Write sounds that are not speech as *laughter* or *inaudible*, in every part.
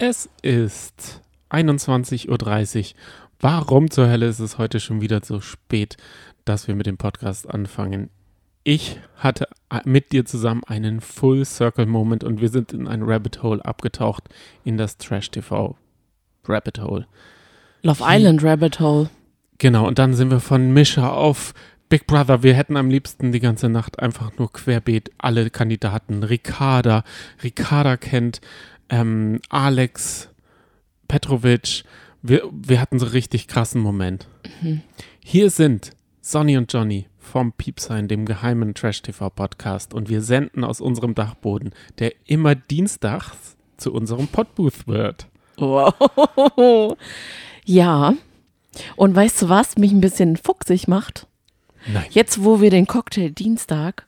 Es ist 21.30 Uhr. Warum zur Hölle ist es heute schon wieder so spät, dass wir mit dem Podcast anfangen? Ich hatte mit dir zusammen einen Full Circle Moment und wir sind in ein Rabbit Hole abgetaucht in das Trash TV Rabbit Hole. Love Island Rabbit Hole. Genau, und dann sind wir von Mischa auf Big Brother. Wir hätten am liebsten die ganze Nacht einfach nur querbeet alle Kandidaten. Ricarda, Ricarda kennt ähm, Alex, Petrovic. Wir, wir hatten so richtig krassen Moment. Mhm. Hier sind Sonny und Johnny vom Piepsein, dem geheimen Trash-TV-Podcast. Und wir senden aus unserem Dachboden, der immer dienstags zu unserem Podbooth wird. Wow. *laughs* Ja. Und weißt du, was mich ein bisschen fuchsig macht? Nein. Jetzt, wo wir den Cocktail Dienstag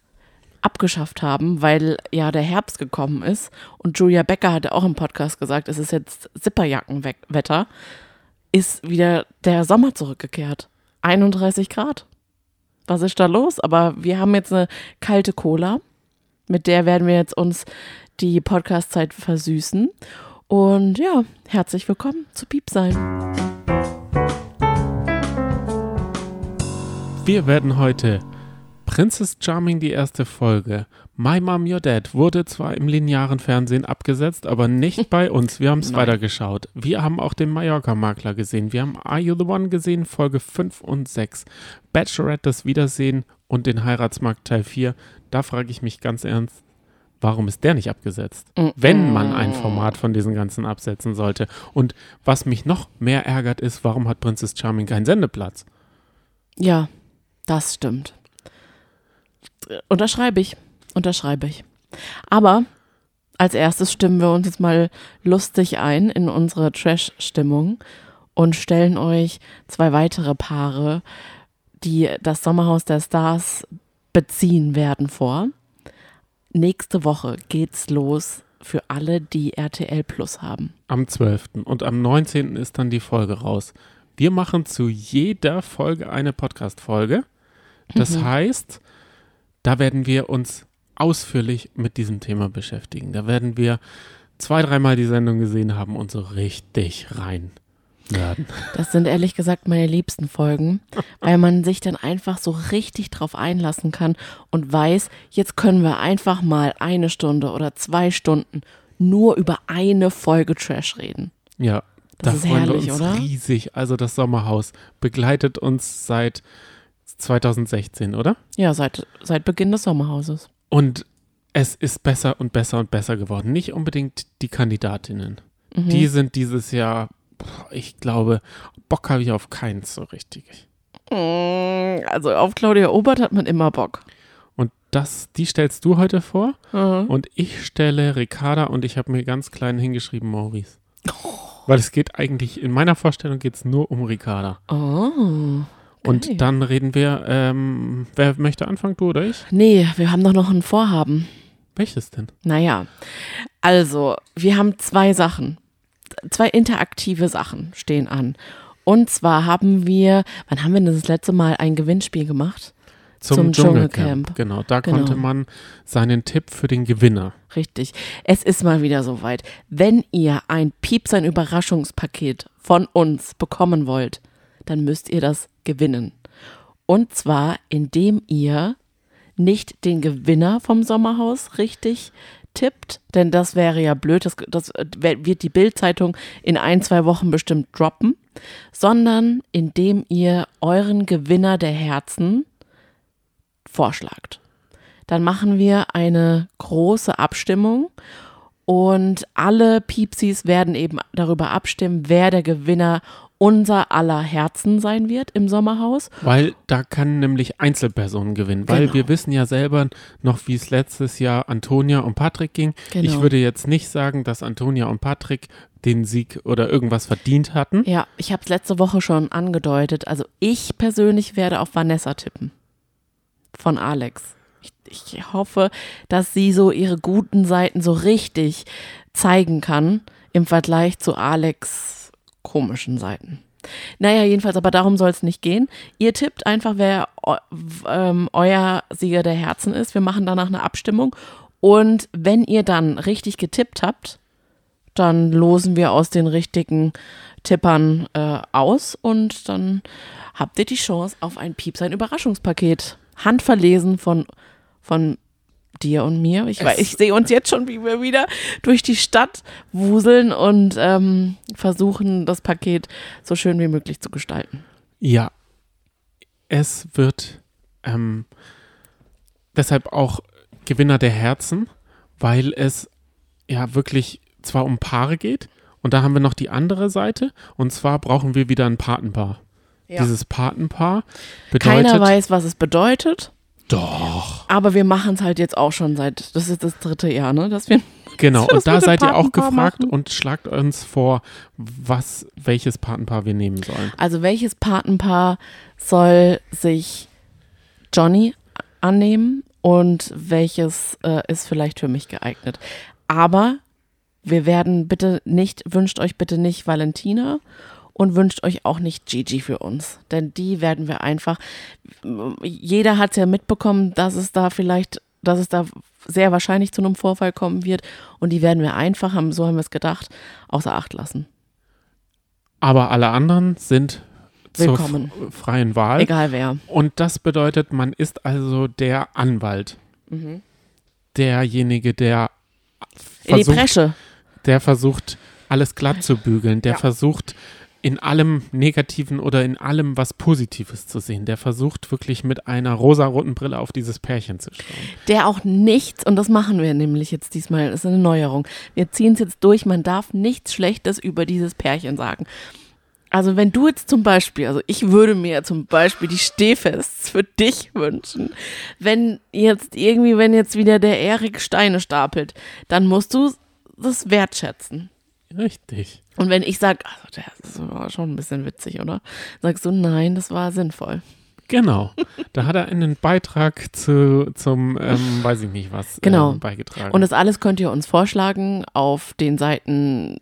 abgeschafft haben, weil ja der Herbst gekommen ist und Julia Becker hatte auch im Podcast gesagt, es ist jetzt Zipperjackenwetter, ist wieder der Sommer zurückgekehrt. 31 Grad. Was ist da los? Aber wir haben jetzt eine kalte Cola, mit der werden wir jetzt uns die Podcastzeit versüßen. Und ja, herzlich willkommen zu Piep sein. Wir werden heute Princess Charming die erste Folge. My Mom, Your Dad wurde zwar im linearen Fernsehen abgesetzt, aber nicht bei uns. Wir haben es *laughs* weitergeschaut. Wir haben auch den Mallorca-Makler gesehen. Wir haben Are You the One gesehen, Folge 5 und 6. Bachelorette, das Wiedersehen und den Heiratsmarkt Teil 4. Da frage ich mich ganz ernst, warum ist der nicht abgesetzt? Mm Wenn man ein Format von diesen ganzen absetzen sollte. Und was mich noch mehr ärgert, ist, warum hat Princess Charming keinen Sendeplatz? Ja, das stimmt. Unterschreibe ich. Unterschreibe ich. Aber als erstes stimmen wir uns jetzt mal lustig ein in unsere Trash-Stimmung und stellen euch zwei weitere Paare, die das Sommerhaus der Stars beziehen werden, vor. Nächste Woche geht's los für alle, die RTL Plus haben. Am 12. und am 19. ist dann die Folge raus. Wir machen zu jeder Folge eine Podcast-Folge. Das mhm. heißt, da werden wir uns ausführlich mit diesem Thema beschäftigen. Da werden wir zwei, dreimal die Sendung gesehen haben und so richtig rein werden. Das sind ehrlich gesagt meine liebsten Folgen, *laughs* weil man sich dann einfach so richtig drauf einlassen kann und weiß, jetzt können wir einfach mal eine Stunde oder zwei Stunden nur über eine Folge Trash reden. Ja, das da ist herrlich, wir uns oder? riesig. Also das Sommerhaus begleitet uns seit 2016, oder? Ja, seit, seit Beginn des Sommerhauses. Und es ist besser und besser und besser geworden. Nicht unbedingt die Kandidatinnen. Mhm. Die sind dieses Jahr, ich glaube, Bock habe ich auf keins so richtig. Mm, also auf Claudia Obert hat man immer Bock. Und das, die stellst du heute vor. Mhm. Und ich stelle Ricarda und ich habe mir ganz klein hingeschrieben Maurice. Oh. *laughs* Weil es geht eigentlich, in meiner Vorstellung geht es nur um Ricarda. Oh. Und dann reden wir, ähm, wer möchte anfangen, du oder ich? Nee, wir haben doch noch ein Vorhaben. Welches denn? Naja, also, wir haben zwei Sachen. Zwei interaktive Sachen stehen an. Und zwar haben wir, wann haben wir das letzte Mal ein Gewinnspiel gemacht? Zum, Zum Dschungelcamp. Dschungelcamp. Genau, da genau. konnte man seinen Tipp für den Gewinner. Richtig. Es ist mal wieder soweit. Wenn ihr ein Pieps, ein Überraschungspaket von uns bekommen wollt, dann müsst ihr das gewinnen. Und zwar, indem ihr nicht den Gewinner vom Sommerhaus richtig tippt, denn das wäre ja blöd, das, das wird die Bildzeitung in ein, zwei Wochen bestimmt droppen, sondern indem ihr euren Gewinner der Herzen vorschlagt. Dann machen wir eine große Abstimmung und alle Piepsis werden eben darüber abstimmen, wer der Gewinner unser aller Herzen sein wird im Sommerhaus. Weil da kann nämlich Einzelpersonen gewinnen. Weil genau. wir wissen ja selber noch, wie es letztes Jahr Antonia und Patrick ging. Genau. Ich würde jetzt nicht sagen, dass Antonia und Patrick den Sieg oder irgendwas verdient hatten. Ja, ich habe es letzte Woche schon angedeutet. Also ich persönlich werde auf Vanessa tippen. Von Alex. Ich, ich hoffe, dass sie so ihre guten Seiten so richtig zeigen kann im Vergleich zu Alex komischen Seiten. Naja, jedenfalls, aber darum soll es nicht gehen. Ihr tippt einfach, wer ähm, euer Sieger der Herzen ist. Wir machen danach eine Abstimmung. Und wenn ihr dann richtig getippt habt, Dann losen wir aus den richtigen Tippern äh, aus und dann habt ihr die Chance auf ein Pieps, ein Überraschungspaket. Handverlesen von, von dir und mir. Ich, weiß, ich sehe uns jetzt schon, wie wir wieder durch die Stadt wuseln und ähm, versuchen, das Paket so schön wie möglich zu gestalten. Ja, es wird ähm, deshalb auch Gewinner der Herzen, weil es ja wirklich zwar um Paare geht und da haben wir noch die andere Seite und zwar brauchen wir wieder ein Patenpaar. Ja. Dieses Patenpaar bedeutet. Keiner weiß, was es bedeutet. Doch. Aber wir machen es halt jetzt auch schon seit, das ist das dritte Jahr, ne? Dass wir *laughs* Genau, und da seid ihr auch gefragt machen. und schlagt uns vor, was, welches Patenpaar wir nehmen sollen. Also welches Patenpaar soll sich Johnny annehmen und welches äh, ist vielleicht für mich geeignet? Aber wir werden bitte nicht, wünscht euch bitte nicht Valentina und wünscht euch auch nicht Gigi für uns. Denn die werden wir einfach, jeder hat es ja mitbekommen, dass es da vielleicht, dass es da sehr wahrscheinlich zu einem Vorfall kommen wird und die werden wir einfach, haben, so haben wir es gedacht, außer Acht lassen. Aber alle anderen sind Willkommen. zur freien Wahl. Egal wer. Und das bedeutet, man ist also der Anwalt. Mhm. Derjenige, der In die versucht, der versucht, alles glatt zu bügeln, der Ja. versucht, in allem Negativen oder in allem was Positives zu sehen. Der versucht wirklich mit einer rosaroten Brille auf dieses Pärchen zu schauen. der auch nichts, und das machen wir nämlich jetzt diesmal, ist eine Neuerung. Wir ziehen es jetzt durch, man darf nichts Schlechtes über dieses Pärchen sagen. Also wenn du jetzt zum Beispiel, also ich würde mir zum Beispiel die Stehfests für dich wünschen. Wenn jetzt irgendwie, wenn jetzt wieder der Erik Steine stapelt, dann musst du das wertschätzen. Richtig. Und wenn ich sage, also das war schon ein bisschen witzig, oder? Sagst du, nein, das war sinnvoll. Genau. Da hat er einen Beitrag zu, zum, ähm, weiß ich nicht was, Genau. ähm, beigetragen. Und das alles könnt ihr uns vorschlagen auf den Seiten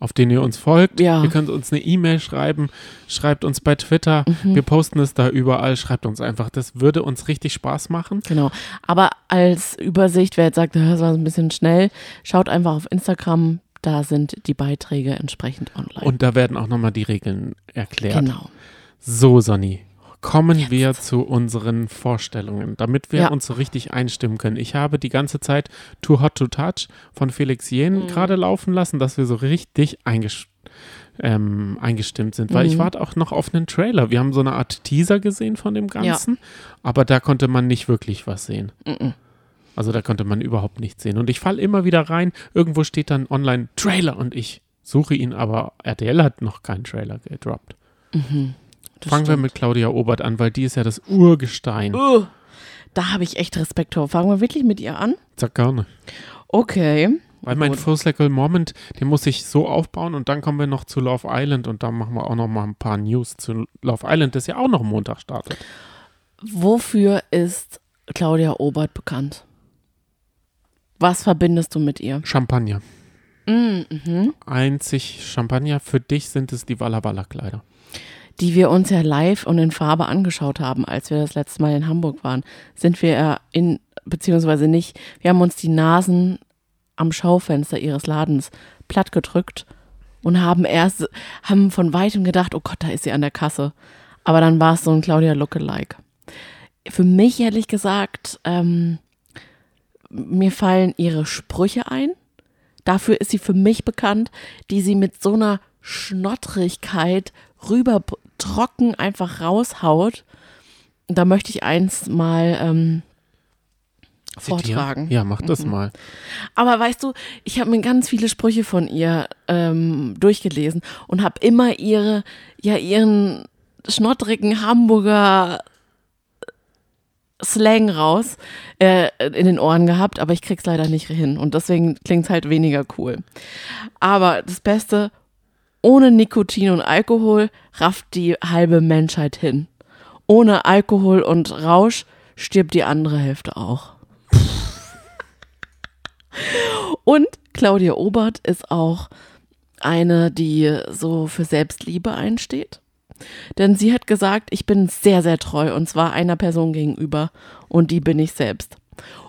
auf den ihr uns folgt. Ja. Ihr könnt uns eine E-Mail schreiben, schreibt uns bei Twitter. Mhm. Wir posten es da überall. Schreibt uns einfach. Das würde uns richtig Spaß machen. Genau. Aber als Übersicht, wer jetzt sagt, das war ein bisschen schnell, schaut einfach auf Instagram, da sind die Beiträge entsprechend online. Und da werden auch nochmal die Regeln erklärt. genau. So, Sonny. Kommen wir zu unseren Vorstellungen, damit wir Ja. uns so richtig einstimmen können. Ich habe die ganze Zeit Too Hot to Touch von Felix Jen Mhm. gerade laufen lassen, dass wir so richtig eingesch ähm, eingestimmt sind, weil ich Mhm. warte auch noch auf einen Trailer. Wir haben so eine Art Teaser gesehen von dem Ganzen, aber da konnte man nicht wirklich was sehen. Mhm. Also da konnte man überhaupt nichts sehen. Und ich falle immer wieder rein, irgendwo steht dann online Trailer und ich suche ihn, aber RTL hat noch keinen Trailer gedroppt. Das Fangen wir stimmt. mit Claudia Obert an, weil die ist ja das Urgestein. Uh, da habe ich echt Respekt vor. Fangen wir wirklich mit ihr an? Sag gerne. Okay. Weil mein Gut. First Level Moment, den muss ich so aufbauen und dann kommen wir noch zu Love Island und dann machen wir auch noch mal ein paar News zu Love Island, das ja auch noch Montag startet. Wofür ist Claudia Obert bekannt? Was verbindest du mit ihr? Champagner. Mm, mhm. Einzig Champagner. Für dich sind es die Walla Walla Kleider. Die wir uns ja live und in Farbe angeschaut haben, als wir das letzte Mal in Hamburg waren. Sind wir ja in, beziehungsweise nicht, wir haben uns die Nasen am Schaufenster ihres Ladens platt gedrückt und haben erst, haben von weitem gedacht, oh Gott, da ist sie an der Kasse. Aber dann war es so ein Claudia Lookalike. Für mich ehrlich gesagt, ähm, mir fallen ihre Sprüche ein. Dafür ist sie für mich bekannt, die sie mit so einer Schnottrigkeit rüber trocken einfach raushaut. Da möchte ich eins mal ähm, vortragen. Ja, mach das Mhm. mal. Aber weißt du, ich habe mir ganz viele Sprüche von ihr ähm, durchgelesen und habe immer ihre, ja, ihren schnottrigen Hamburger Slang raus äh, in den Ohren gehabt, aber ich krieg's leider nicht hin und deswegen klingt's halt weniger cool. Aber das Beste, ohne Nikotin und Alkohol rafft die halbe Menschheit hin. Ohne Alkohol und Rausch stirbt die andere Hälfte auch. *laughs* Und Claudia Obert ist auch eine, die so für Selbstliebe einsteht. Denn sie hat gesagt, ich bin sehr, sehr treu und zwar einer Person gegenüber und die bin ich selbst.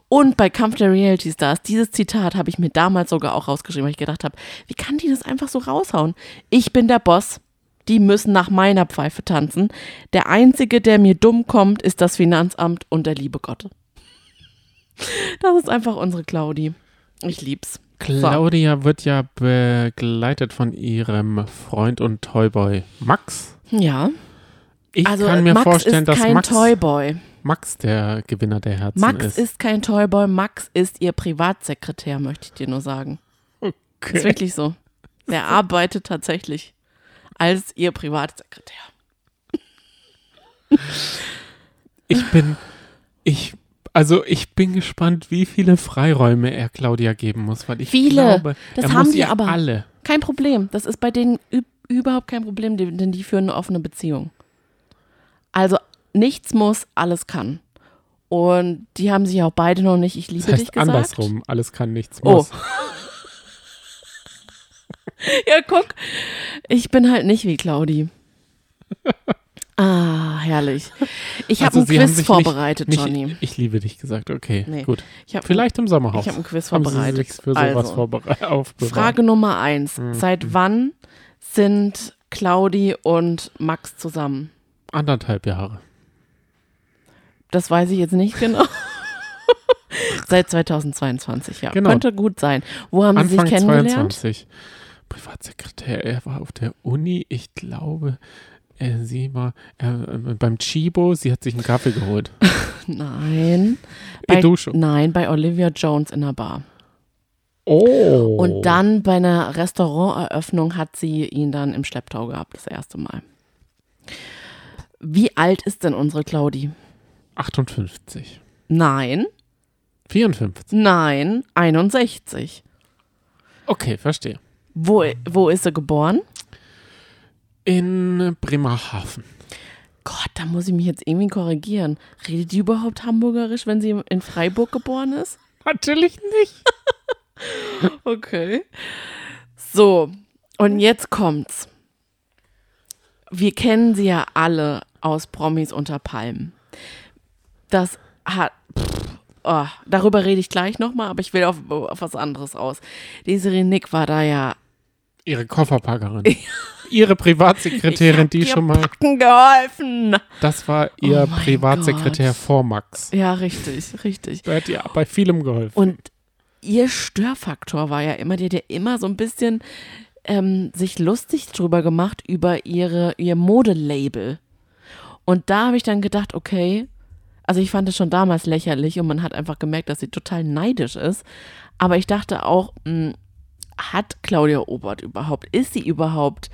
Und bei Kampf der Reality Stars, dieses Zitat habe ich mir damals sogar auch rausgeschrieben, weil ich gedacht habe, wie kann die das einfach so raushauen? Ich bin der Boss. Die müssen nach meiner Pfeife tanzen. Der Einzige, der mir dumm kommt, ist das Finanzamt und der liebe Gott. Das ist einfach unsere Claudi. Ich lieb's. Claudia wird ja begleitet von ihrem Freund und Toyboy Max. Ja. Ich Also kann mir Max vorstellen, ist dass kein Max, Toyboy. Max der Gewinner der Herzen Max ist. ist kein Toyboy, Max ist ihr Privatsekretär, möchte ich dir nur sagen. Ist okay. wirklich so. Der *laughs* arbeitet tatsächlich als ihr Privatsekretär. Ich bin, ich, also ich bin gespannt, wie viele Freiräume er Claudia geben muss, weil ich Viele. glaube, Das er haben muss die ihr aber. alle. Kein Problem. Das ist bei denen üb- überhaupt kein Problem, denn die führen eine offene Beziehung. Also nichts muss, alles kann. Und die haben sich auch beide noch nicht, ich liebe Das dich heißt gesagt. andersrum, alles kann, nichts Oh. muss. *laughs* Ja, guck. Ich bin halt nicht wie Claudi. *laughs* Ah, herrlich. Ich habe Also ein sie haben Quiz vorbereitet, nicht, Johnny. nicht, Ich liebe dich gesagt, okay, Nee. gut. Ich habe Vielleicht im Sommerhaus. ich hab ein Quiz Sie vorbereitet. Also. vorbereitet, *laughs* aufbewahrt. Frage Nummer eins. Mhm. Seit wann sind Claudi und Max zusammen? Anderthalb Jahre. Das weiß ich jetzt nicht genau. *laughs* Seit 2022, ja. Genau. Könnte gut sein. Wo haben Sie Anfang sich kennengelernt? 22. Privatsekretär, er war auf der Uni, ich glaube, äh, sie war äh, beim Chibo, sie hat sich einen Kaffee geholt. *laughs* Nein. Bei, Educho. nein, bei Olivia Jones in der Bar. Oh. Und dann bei einer Restauranteröffnung hat sie ihn dann im Schlepptau gehabt, das erste Mal. Wie alt ist denn unsere Claudi? 58. Nein, 54. nein, 61. Okay, verstehe. Wo, wo ist sie geboren? In Bremerhaven. Gott, da muss ich mich jetzt irgendwie korrigieren. Redet die überhaupt Hamburgerisch, wenn sie in Freiburg geboren ist? *laughs* Natürlich nicht. *laughs* Okay. So, und jetzt kommt's. Wir kennen sie ja alle aus Promis unter Palmen. Das hat. Pff, oh, darüber rede ich gleich nochmal, aber ich will auf, auf was anderes aus. Desiree Nick war da ja Ihre Kofferpackerin. Ihre Privatsekretärin, die schon mal. Packen geholfen. Das war ihr Oh Privatsekretär Gott. vor Max. Ja, richtig, richtig. Da hat ihr bei vielem geholfen. Und ihr Störfaktor war ja immer, die hat ja immer so ein bisschen ähm, sich lustig drüber gemacht über ihre, ihr Modelabel. Und da habe ich dann gedacht, okay, also ich fand es schon damals lächerlich und man hat einfach gemerkt, dass sie total neidisch ist. Aber ich dachte auch, mh, hat Claudia Obert überhaupt, ist sie überhaupt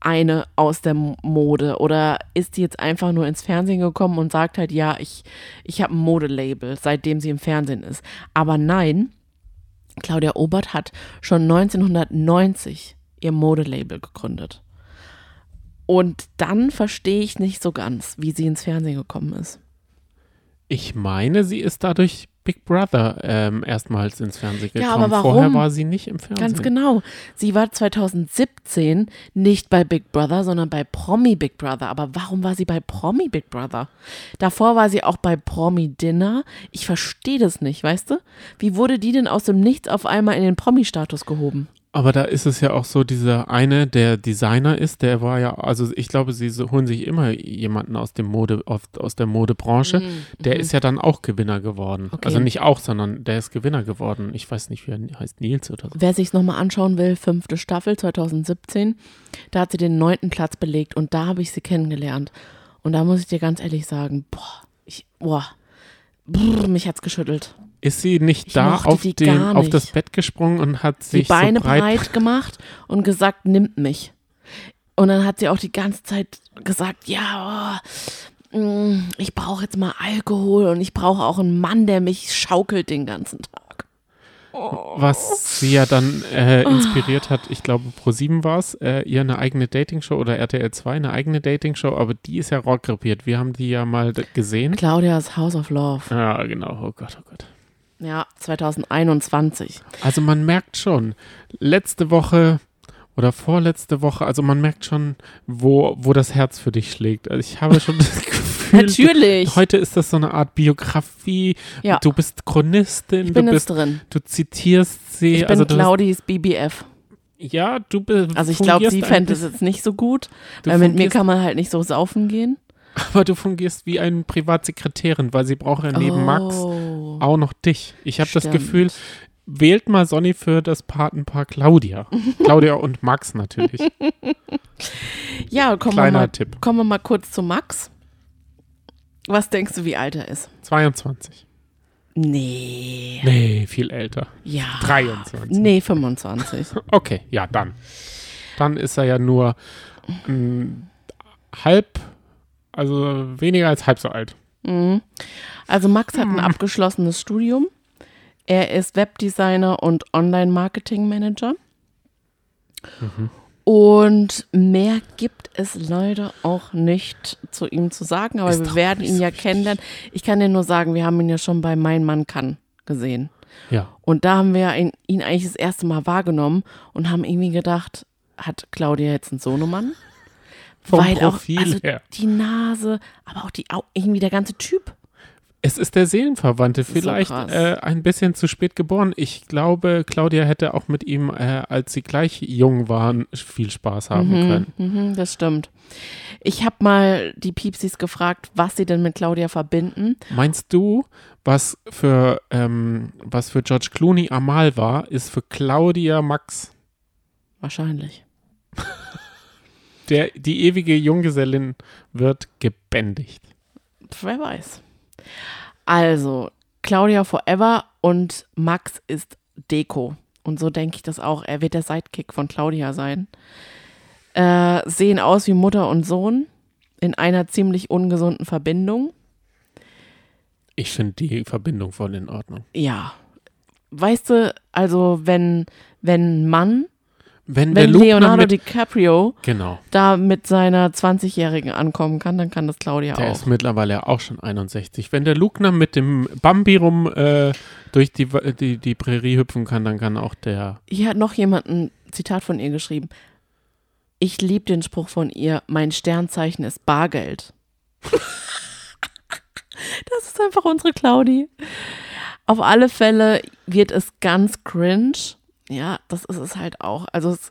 eine aus der Mode oder ist die jetzt einfach nur ins Fernsehen gekommen und sagt halt, ja, ich, ich habe ein Modelabel, seitdem sie im Fernsehen ist. Aber nein, Claudia Obert hat schon 1990 ihr Modelabel gegründet. Und dann verstehe ich nicht so ganz, wie sie ins Fernsehen gekommen ist. Ich meine, sie ist dadurch Big Brother ähm, erstmals ins Fernsehen gekommen. Ja, aber warum? Vorher war sie nicht im Fernsehen. Ganz genau. Sie war 2017 nicht bei Big Brother, sondern bei Promi Big Brother. Aber warum war sie bei Promi Big Brother? Davor war sie auch bei Promi Dinner. Ich verstehe das nicht, weißt du? Wie wurde die denn aus dem Nichts auf einmal in den Promi-Status gehoben? Aber da ist es ja auch so, dieser eine, der Designer ist, der war ja, also ich glaube, sie holen sich immer jemanden aus dem Mode, oft aus der Modebranche. Der ist ja dann auch Gewinner geworden. Mhm, Okay. Also nicht auch, sondern der ist Gewinner geworden. Ich weiß nicht, wie er heißt, Nils oder so. Wer sich nochmal anschauen will, fünfte Staffel 2017, da hat sie den neunten Platz belegt und da habe ich sie kennengelernt. Und da muss ich dir ganz ehrlich sagen, boah, ich, boah, brr, mich hat's geschüttelt. Ist sie nicht Ich da auf, die den, auf das Bett gesprungen und hat Die sich Beine so breit, breit gemacht und gesagt, nimmt mich. Und dann hat sie auch die ganze Zeit gesagt, ja, oh, mm, ich brauche jetzt mal Alkohol und ich brauche auch einen Mann, der mich schaukelt den ganzen Tag. was sie ja dann äh, inspiriert hat, ich glaube Pro7 war es, äh, ihr eine eigene Dating-Show oder RTL 2 eine eigene Dating-Show, aber die ist ja rockrepiert. Wir haben die ja mal gesehen. Claudias House of Love. Ja, genau. Oh Gott, oh Gott. Ja, 2021. Also man merkt schon, letzte Woche oder vorletzte Woche. Also man merkt schon, wo, wo das Herz für dich schlägt. Also ich habe schon das *laughs* Gefühl, Natürlich. heute ist das so eine Art Biografie. Ja. Du bist Chronistin, Ich bin du bist, drin. du zitierst sie. Ich bin also du Claudis BBF. ja, du bist. Also ich glaube, sie fände es jetzt nicht so gut, weil mit mir kann man halt nicht so saufen gehen. Aber du fungierst wie eine Privatsekretärin, weil sie braucht ja neben Max Oh. auch noch dich. Ich habe das. Gefühl, wählt mal Sonny für das Patenpaar Claudia. *laughs* Claudia und Max natürlich. Ja, kommen wir, Kleiner mal, Tipp. kommen wir mal kurz zu Max. Was denkst du, wie alt er ist? 22. Nee. Nee, viel älter. Ja. 23. Nee, 25. *laughs* Okay, ja, dann. Dann ist er ja nur mm, halb, also weniger als halb so alt. Mhm. Also Max hat ein Hm. abgeschlossenes Studium. Er ist Webdesigner und Online-Marketing-Manager. Mhm. Und mehr gibt es leider auch nicht zu ihm zu sagen, aber Ist wir werden ihn so ja kennenlernen. Ich kann dir nur sagen, wir haben ihn ja schon bei Mein Mann kann gesehen. Ja. Und da haben wir ihn, ihn eigentlich das erste Mal wahrgenommen und haben irgendwie gedacht, hat Claudia jetzt einen Sohnemann? Vom Weil Profil auch also her. die Nase, aber auch die Au irgendwie der ganze Typ. Es ist der Seelenverwandte, so vielleicht krass. äh, ein bisschen zu spät geboren. Ich glaube, Claudia hätte auch mit ihm, äh, als sie gleich jung waren, viel Spaß haben können. Mhm, das stimmt. Ich habe mal die Piepsis gefragt, was sie denn mit Claudia verbinden. Meinst du, was für, ähm, was für George Clooney Amal war, ist für Claudia Max Wahrscheinlich. *laughs* der, die ewige Junggesellin wird gebändigt. Wer weiß. Also, Claudia Forever und Max ist Deko. Und so denke ich das auch. Er wird der Sidekick von Claudia sein. Äh, sehen aus wie Mutter und Sohn in einer ziemlich ungesunden Verbindung. Ich finde die Verbindung voll in Ordnung. Ja. Weißt du, also wenn, wenn ein Mann, Wenn, der wenn Leonardo mit, DiCaprio Genau. da mit seiner 20-Jährigen ankommen kann, dann kann das Claudia Der auch. ist mittlerweile auch schon 61. Wenn der Lugner mit dem Bambi rum äh, durch die, die, die Prärie hüpfen kann, dann kann auch der. Hier hat noch jemand ein Zitat von ihr geschrieben. Ich liebe den Spruch von ihr, mein Sternzeichen ist Bargeld. *laughs* das ist einfach unsere Claudi. Auf alle Fälle wird es ganz cringe. Ja, das ist es halt auch. Also es,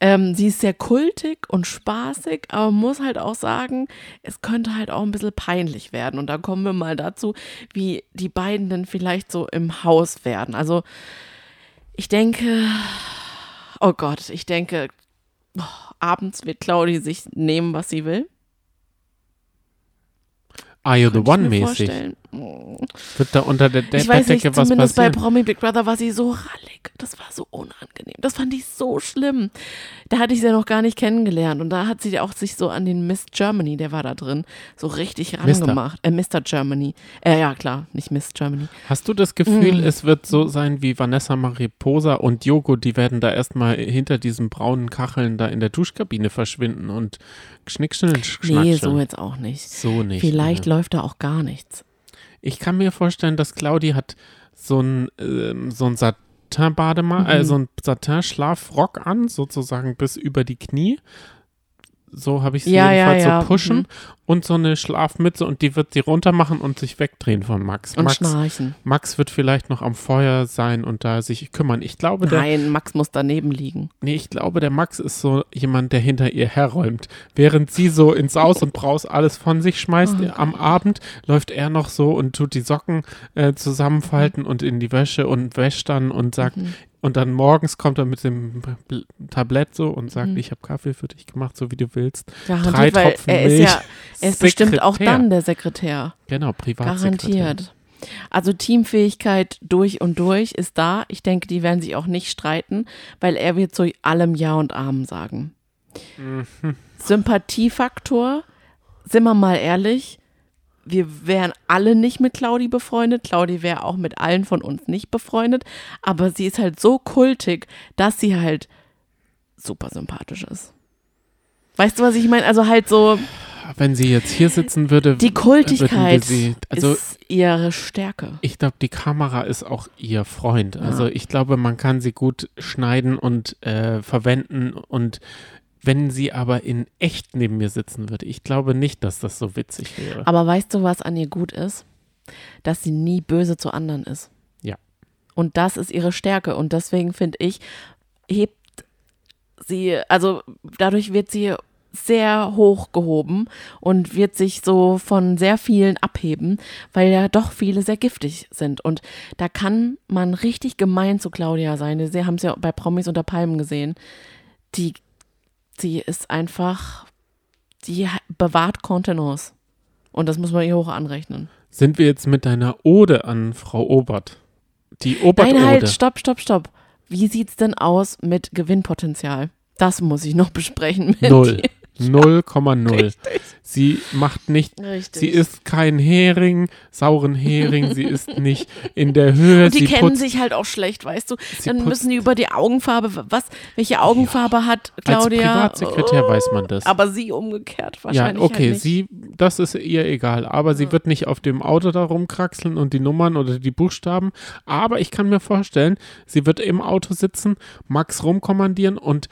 ähm, sie ist sehr kultig und spaßig, aber man muss halt auch sagen, es könnte halt auch ein bisschen peinlich werden. Und da kommen wir mal dazu, wie die beiden denn vielleicht so im Haus werden. Also ich denke, oh Gott, ich denke, oh, abends wird Claudi sich nehmen, was sie will. Are you the one mäßig? vorstellen. Wird da unter der De Ich weiß nicht, Bettdecke was zumindest bei passieren? Promi Big Brother war sie so rallig. Das war so unangenehm. Das fand ich so schlimm. Da hatte ich sie ja noch gar nicht kennengelernt. Und da hat sie auch sich so an den Miss Germany, der war da drin, so richtig rangemacht. Äh, Mr. Germany. Äh, ja, klar, nicht Miss Germany. Hast du das Gefühl, Mm. es wird so sein wie Vanessa Mariposa und Yogo, die werden da erstmal hinter diesen braunen Kacheln da in der Duschkabine verschwinden und schnickschnell, Nee, schnackscheln. so jetzt auch nicht. So nicht. Vielleicht ne? läuft da auch gar nichts. Ich kann mir vorstellen, dass Claudi hat so ein, ähm, so ein Satin-Bademantel, Mhm. äh, so ein Satin-Schlafrock an, sozusagen bis über die Knie. So habe ich sie Ja, jedenfalls ja, so pushen. mhm. Und so eine Schlafmütze und die wird sie runter machen und sich wegdrehen von Max. Und Max, schnarchen. Max wird vielleicht noch am Feuer sein und da sich kümmern. Ich glaube, der, Nein, Max muss daneben liegen. nee, ich glaube, der Max ist so jemand, der hinter ihr herräumt. Während sie so ins Aus und Braus alles von sich schmeißt Oh, am Abend, läuft er noch so und tut die Socken äh, zusammenfalten und in die Wäsche und wäscht dann und sagt, Mhm. Und dann morgens kommt er mit dem Bl- Tablett so und sagt, Mhm. ich habe Kaffee für dich gemacht, so wie du willst. Garantiert, Drei weil Tropfen er ist Milch. ja, er ist bestimmt auch Sekretär. dann der Sekretär. Genau, Privatsekretär. Garantiert. Also Teamfähigkeit durch und durch ist da. Ich denke, die werden sich auch nicht streiten, weil er wird zu allem Ja und Amen sagen. Mhm. Sympathiefaktor, sind wir mal ehrlich, wir wären alle nicht mit Claudi befreundet. Claudi wäre auch mit allen von uns nicht befreundet. Aber sie ist halt so kultig, dass sie halt super sympathisch ist. Weißt du, was ich meine? Also halt so, wenn sie jetzt hier sitzen würde, Die Kultigkeit sie, also ist ihre Stärke. ich glaube, die Kamera ist auch ihr Freund. Also ich glaube, man kann sie gut schneiden und äh, verwenden und wenn sie aber in echt neben mir sitzen würde, ich glaube nicht, dass das so witzig wäre. Aber weißt du, was an ihr gut ist? Dass sie nie böse zu anderen ist. Ja. Und das ist ihre Stärke. Und deswegen finde ich, hebt sie, also dadurch wird sie sehr hoch gehoben und wird sich so von sehr vielen abheben, weil ja doch viele sehr giftig sind. Und da kann man richtig gemein zu Claudia sein. Sie haben es ja bei Promis unter Palmen gesehen. Die, die ist einfach, die bewahrt Kontenance. Und das muss man ihr hoch anrechnen. Sind wir jetzt mit deiner Ode an Frau Obert? Die Obert-Ode. Nein, halt, stopp, stopp, stopp. Wie sieht's denn aus mit Gewinnpotenzial? Das muss ich noch besprechen mit Null. dir. 0,0. Sie macht nicht, Richtig. sie isst keinen Hering, sauren Hering, sie ist nicht in der *laughs* Höhe, Und die sie kennen putzt sich halt auch schlecht, weißt du? Dann putzt- müssen die über die Augenfarbe, was, welche Augenfarbe hat Als Claudia? Privatsekretär Oh, weiß man das. Aber sie umgekehrt Ja, wahrscheinlich. okay, halt sie, das ist ihr egal, aber sie wird nicht auf dem Auto da rumkraxeln und die Nummern oder die Buchstaben, aber ich kann mir vorstellen, sie wird im Auto sitzen, Max rumkommandieren und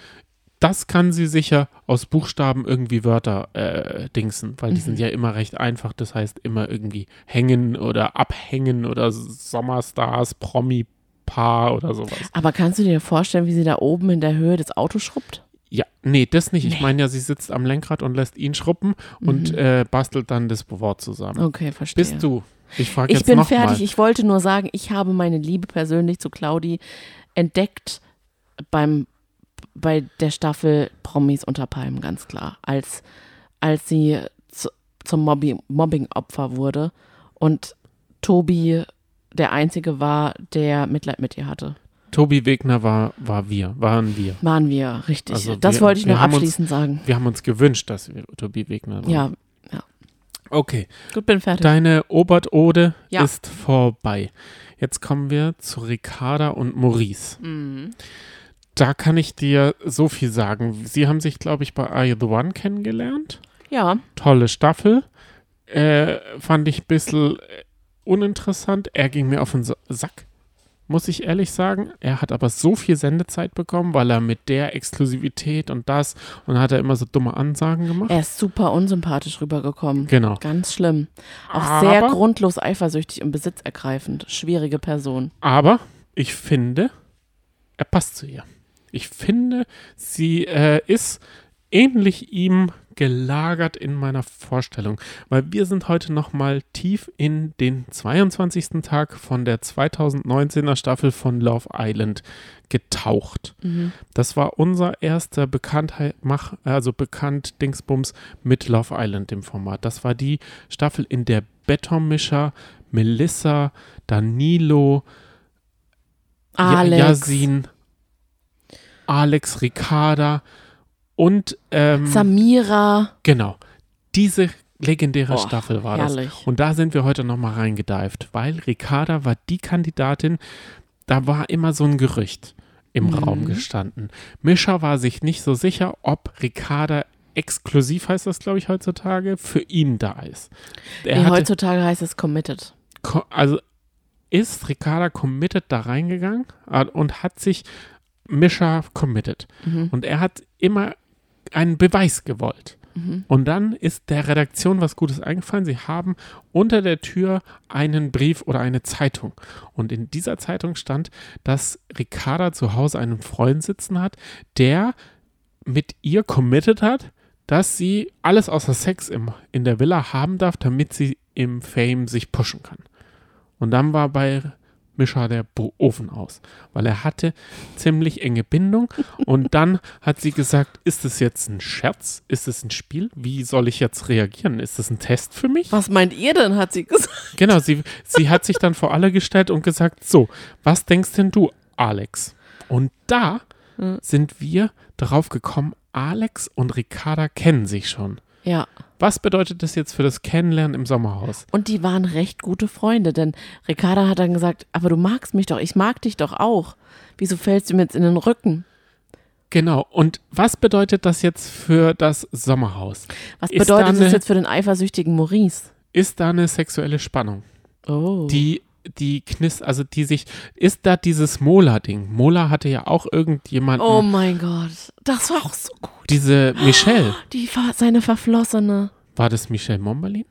das kann sie sicher aus Buchstaben irgendwie Wörter äh, dingsen, weil die Mhm. sind ja immer recht einfach, das heißt immer irgendwie hängen oder abhängen oder Sommerstars, Promi-Paar oder sowas. Aber kannst du dir vorstellen, wie sie da oben in der Höhe des Autos schrubbt? Ja, nee, das nicht. Ich Nee. meine ja, sie sitzt am Lenkrad und lässt ihn schruppen und Mhm. äh, bastelt dann das Wort zusammen. Okay, verstehe. Bist du? Ich frage Ich jetzt bin noch fertig. Mal. Ich wollte nur sagen, ich habe meine Liebe persönlich zu Claudi entdeckt beim bei der Staffel Promis unter Palmen, ganz klar. Als, als sie zu, zum Mobbing- Mobbing-Opfer wurde und Tobi der Einzige war, der Mitleid mit ihr hatte. Tobi Wegner war, war wir, waren wir. Waren wir, richtig. Also das wir- wollte ich noch haben uns- abschließend sagen. Wir haben uns gewünscht, dass wir Tobi Wegner waren. Ja, Okay, gut, bin fertig. deine Obert-Ode Ja. ist vorbei. Jetzt kommen wir zu Ricarda und Maurice. Mhm. Da kann ich dir so viel sagen. Sie haben sich, glaube ich, bei Are You the One kennengelernt. Ja, Tolle Staffel. Äh, fand ich ein bisschen äh, uninteressant. Er ging mir auf den Sa- Sack, muss ich ehrlich sagen. Er hat aber so viel Sendezeit bekommen, weil er mit der Exklusivität und das und hat er immer so dumme Ansagen gemacht. er ist super unsympathisch rübergekommen. Genau. Ganz schlimm. Auch sehr Aber- grundlos eifersüchtig und besitzergreifend. Schwierige Person. Aber ich finde, er passt zu ihr. Ich finde, sie äh, ist ähnlich ihm gelagert in meiner Vorstellung, weil wir sind heute noch mal tief in den 22. Tag von der 2019er Staffel von Love Island getaucht. Das war unser erster Bekanntheit, mach, also bekannt Dingsbums mit Love Island im Format. Das war die Staffel, in der Betonmischer, Melissa, Danilo, Alex. Yasin, Alex, Ricarda und ähm, Samira. genau, diese legendäre Oh, Staffel war herrlich. das. Und da sind wir heute nochmal reingedived, weil Ricarda war die Kandidatin, da war immer so ein Gerücht im Mhm. Raum gestanden. Mischa war sich nicht so sicher, ob Ricarda exklusiv heißt das, glaube ich, heutzutage, für ihn da ist. Nee, heutzutage heißt es committed. also ist Ricarda committed da reingegangen äh, und hat sich Mischa committed. Mhm. Und er hat immer einen Beweis gewollt. Mhm. Und dann ist der Redaktion was Gutes eingefallen. Sie haben unter der Tür einen Brief oder eine Zeitung. Und in dieser Zeitung stand, dass Ricarda zu Hause einen Freund sitzen hat, der mit ihr committed hat, dass sie alles außer Sex im, in der Villa haben darf, damit sie im Fame sich pushen kann. Und dann war bei Mischa der Ofen aus, weil er hatte ziemlich enge Bindung. Und dann hat sie gesagt, ist es jetzt ein Scherz? Ist es ein Spiel? Wie soll ich jetzt reagieren? Ist es ein Test für mich? Was meint ihr denn, hat sie gesagt. Genau, sie, sie hat sich dann vor alle gestellt und gesagt, so, was denkst denn du, Alex? Und da Hm. sind wir darauf gekommen, Alex und Ricarda kennen sich schon. Ja. Was bedeutet das jetzt für das Kennenlernen im Sommerhaus? Und die waren recht gute Freunde, denn Ricarda hat dann gesagt, aber du magst mich doch, ich mag dich doch auch. Wieso fällst du mir jetzt in den Rücken? Genau. Und was bedeutet das jetzt für das Sommerhaus? Was Ist da bedeutet das eine- jetzt für den eifersüchtigen Maurice? Ist da eine sexuelle Spannung? Oh. Die, die knis, also die sich, ist da dieses Mola-Ding? Mola hatte ja auch irgendjemanden, oh mein Gott. Das war auch so gut. diese Michelle. *gasps* Die war seine Verflossene. War das Michelle Momberlin?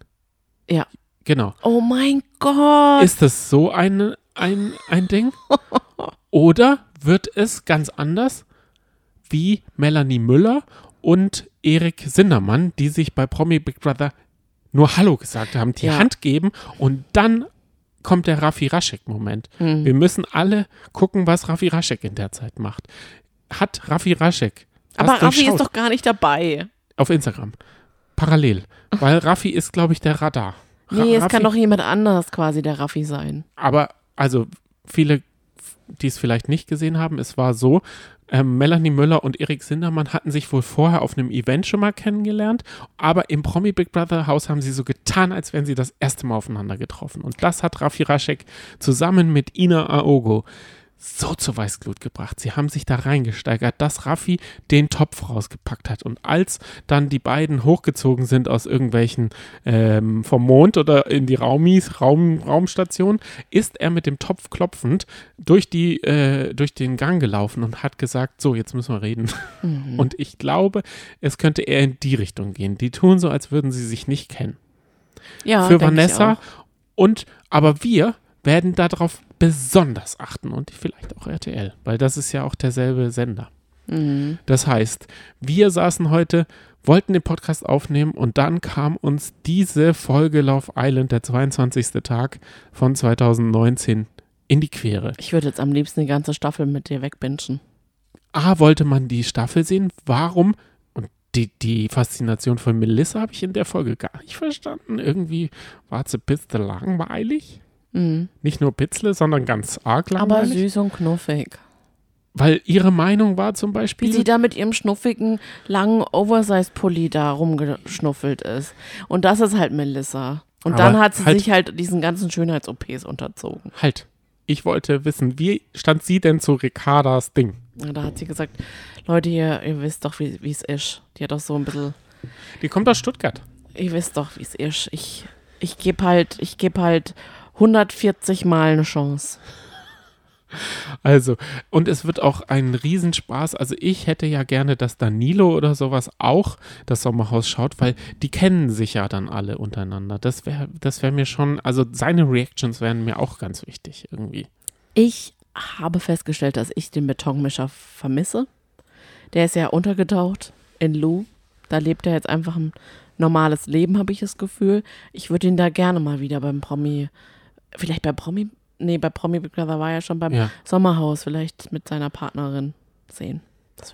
Ja. Genau. Oh mein Gott. Ist das so eine, ein, ein Ding? *laughs* Oder wird es ganz anders wie Melanie Müller und Erik Sindermann, die sich bei Promi Big Brother nur Hallo gesagt haben, die Ja. Hand geben und dann kommt der Raffi Raschek-Moment. Hm. Wir müssen alle gucken, was Raffi Raschek in der Zeit macht. Hat Raffi Raschek Aber Raffi ist doch gar nicht dabei. auf Instagram parallel, weil Raffi ist, glaube ich, der Radar. Ra- Nee, es Raffi- kann doch jemand anders quasi der Raffi sein. aber also viele, die es vielleicht nicht gesehen haben, es war so, ähm, Melanie Müller und Erik Sindermann hatten sich wohl vorher auf einem Event schon mal kennengelernt, aber im Promi Big Brother Haus haben sie so getan, als wären sie das erste Mal aufeinander getroffen. Und das hat Rafi Raschek zusammen mit Ina Aogo so zur Weißglut gebracht. Sie haben sich da reingesteigert, dass Raffi den Topf rausgepackt hat. Und als dann die beiden hochgezogen sind aus irgendwelchen ähm, vom Mond oder in die Raumis, Raum, Raumstation, ist er mit dem Topf klopfend durch, die, äh, durch den Gang gelaufen und hat gesagt, so, jetzt müssen wir reden. Und ich glaube, es könnte eher in die Richtung gehen. Die tun so, als würden sie sich nicht kennen. Ja, Für Vanessa und aber wir werden darauf besonders achten und vielleicht auch RTL, weil das ist ja auch derselbe Sender. Mhm. Das heißt, wir saßen heute, wollten den Podcast aufnehmen und dann kam uns diese Folge Love Island, der 22. Tag von 2019, in die Quere. Ich würde jetzt am liebsten die ganze Staffel mit dir wegbingen. A, wollte man die Staffel sehen, warum? Und die, die Faszination von Melissa habe ich in der Folge gar nicht verstanden. Irgendwie war sie bisschen langweilig. Mhm. Nicht nur Pitzle, sondern ganz arg Aber langweilig. süß und knuffig. Weil ihre Meinung war zum Wie Beispiel, sie da mit ihrem schnuffigen, langen Oversize-Pulli da rumgeschnuffelt ist. Und das ist halt Melissa. Und Aber dann hat sie halt- sich halt diesen ganzen Schönheits-OPs unterzogen. halt, ich wollte wissen, wie stand sie denn zu Ricardas Ding? Ja, da hat sie gesagt, Leute, ihr, ihr wisst doch, wie wie es ist. Die hat doch so ein bisschen, Die kommt aus Stuttgart. ihr wisst doch, wie es ist. Ich, ich gebe halt, ich gebe halt 140 Mal eine Chance. Also, und es wird auch ein Riesenspaß. Also, ich hätte ja gerne, dass Danilo oder sowas auch das Sommerhaus schaut, weil die kennen sich ja dann alle untereinander. Das wäre das wär mir schon, also seine Reactions wären mir auch ganz wichtig irgendwie. Ich habe festgestellt, dass ich den Betonmischer vermisse. Der ist ja untergetaucht in Lou. Da lebt er jetzt einfach ein normales Leben, habe ich das Gefühl. Ich würde ihn da gerne mal wieder beim Promi, vielleicht bei Promi, nee, bei Promi Big Brother war er schon beim Ja. Sommerhaus, vielleicht mit seiner Partnerin sehen.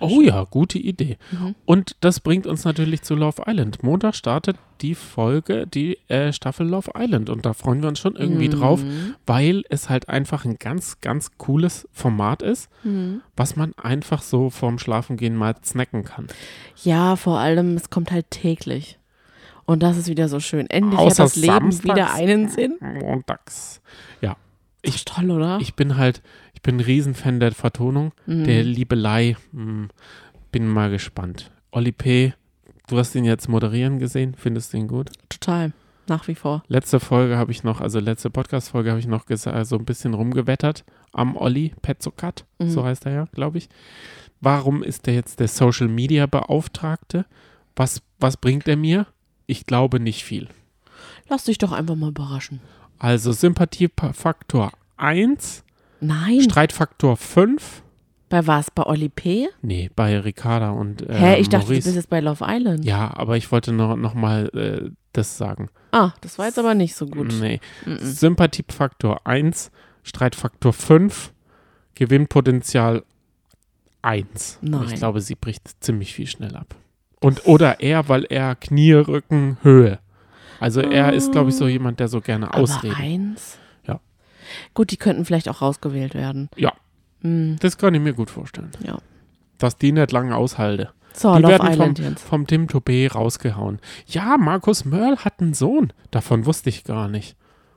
Oh schön. ja, gute Idee. Mhm. Und das bringt uns natürlich zu Love Island. Montag startet die Folge, die äh, Staffel Love Island. Und da freuen wir uns schon irgendwie drauf, Mhm. weil es halt einfach ein ganz, ganz cooles Format ist, Mhm. was man einfach so vorm Schlafengehen mal snacken kann. Ja, vor allem, es kommt halt täglich. Und das ist wieder so schön. Endlich Außer hat das Leben samstags. wieder einen Sinn. Montags. Ja, Das ist toll, oder? ich bin halt, ich bin ein Riesenfan der Vertonung, Mhm. der Liebelei. Hm, bin mal gespannt. Oli P., du hast ihn jetzt moderieren gesehen, findest du ihn gut? Total. Nach wie vor. Letzte Folge habe ich noch, also letzte Podcast-Folge habe ich noch so ein bisschen rumgewettert am Olli Petzokat, Mhm. so heißt er ja, glaube ich. Warum ist er jetzt der Social Media Beauftragte? Was, was bringt er mir? Ich glaube nicht viel. Lass dich doch einfach mal überraschen. Also Sympathiefaktor 1, Nein. Streitfaktor 5. Bei was? Bei Oli P? Nee, bei Ricarda und äh, Hä, ich dachte, du Maurice. bist jetzt bei Love Island. Ja, aber ich wollte noch, noch mal äh, das sagen. Ah, das war jetzt aber nicht so gut. Nee. Mhm. Sympathiefaktor 1, Streitfaktor 5, Gewinnpotenzial 1. Nein. Ich glaube, sie bricht ziemlich viel schnell ab. Und oder er, weil er Knie, Rücken, Höhe. Also er ist, glaube ich, so jemand, der so gerne Aber ausredet. eins? Ja. Gut, die könnten vielleicht auch rausgewählt werden. Ja. Hm, Das kann ich mir gut vorstellen. ja. Dass die nicht lange aushalte. So, Die Love werden Island vom, jetzt. vom Tim Toupet rausgehauen. Ja, Markus Mörl hat einen Sohn. Davon wusste ich gar nicht.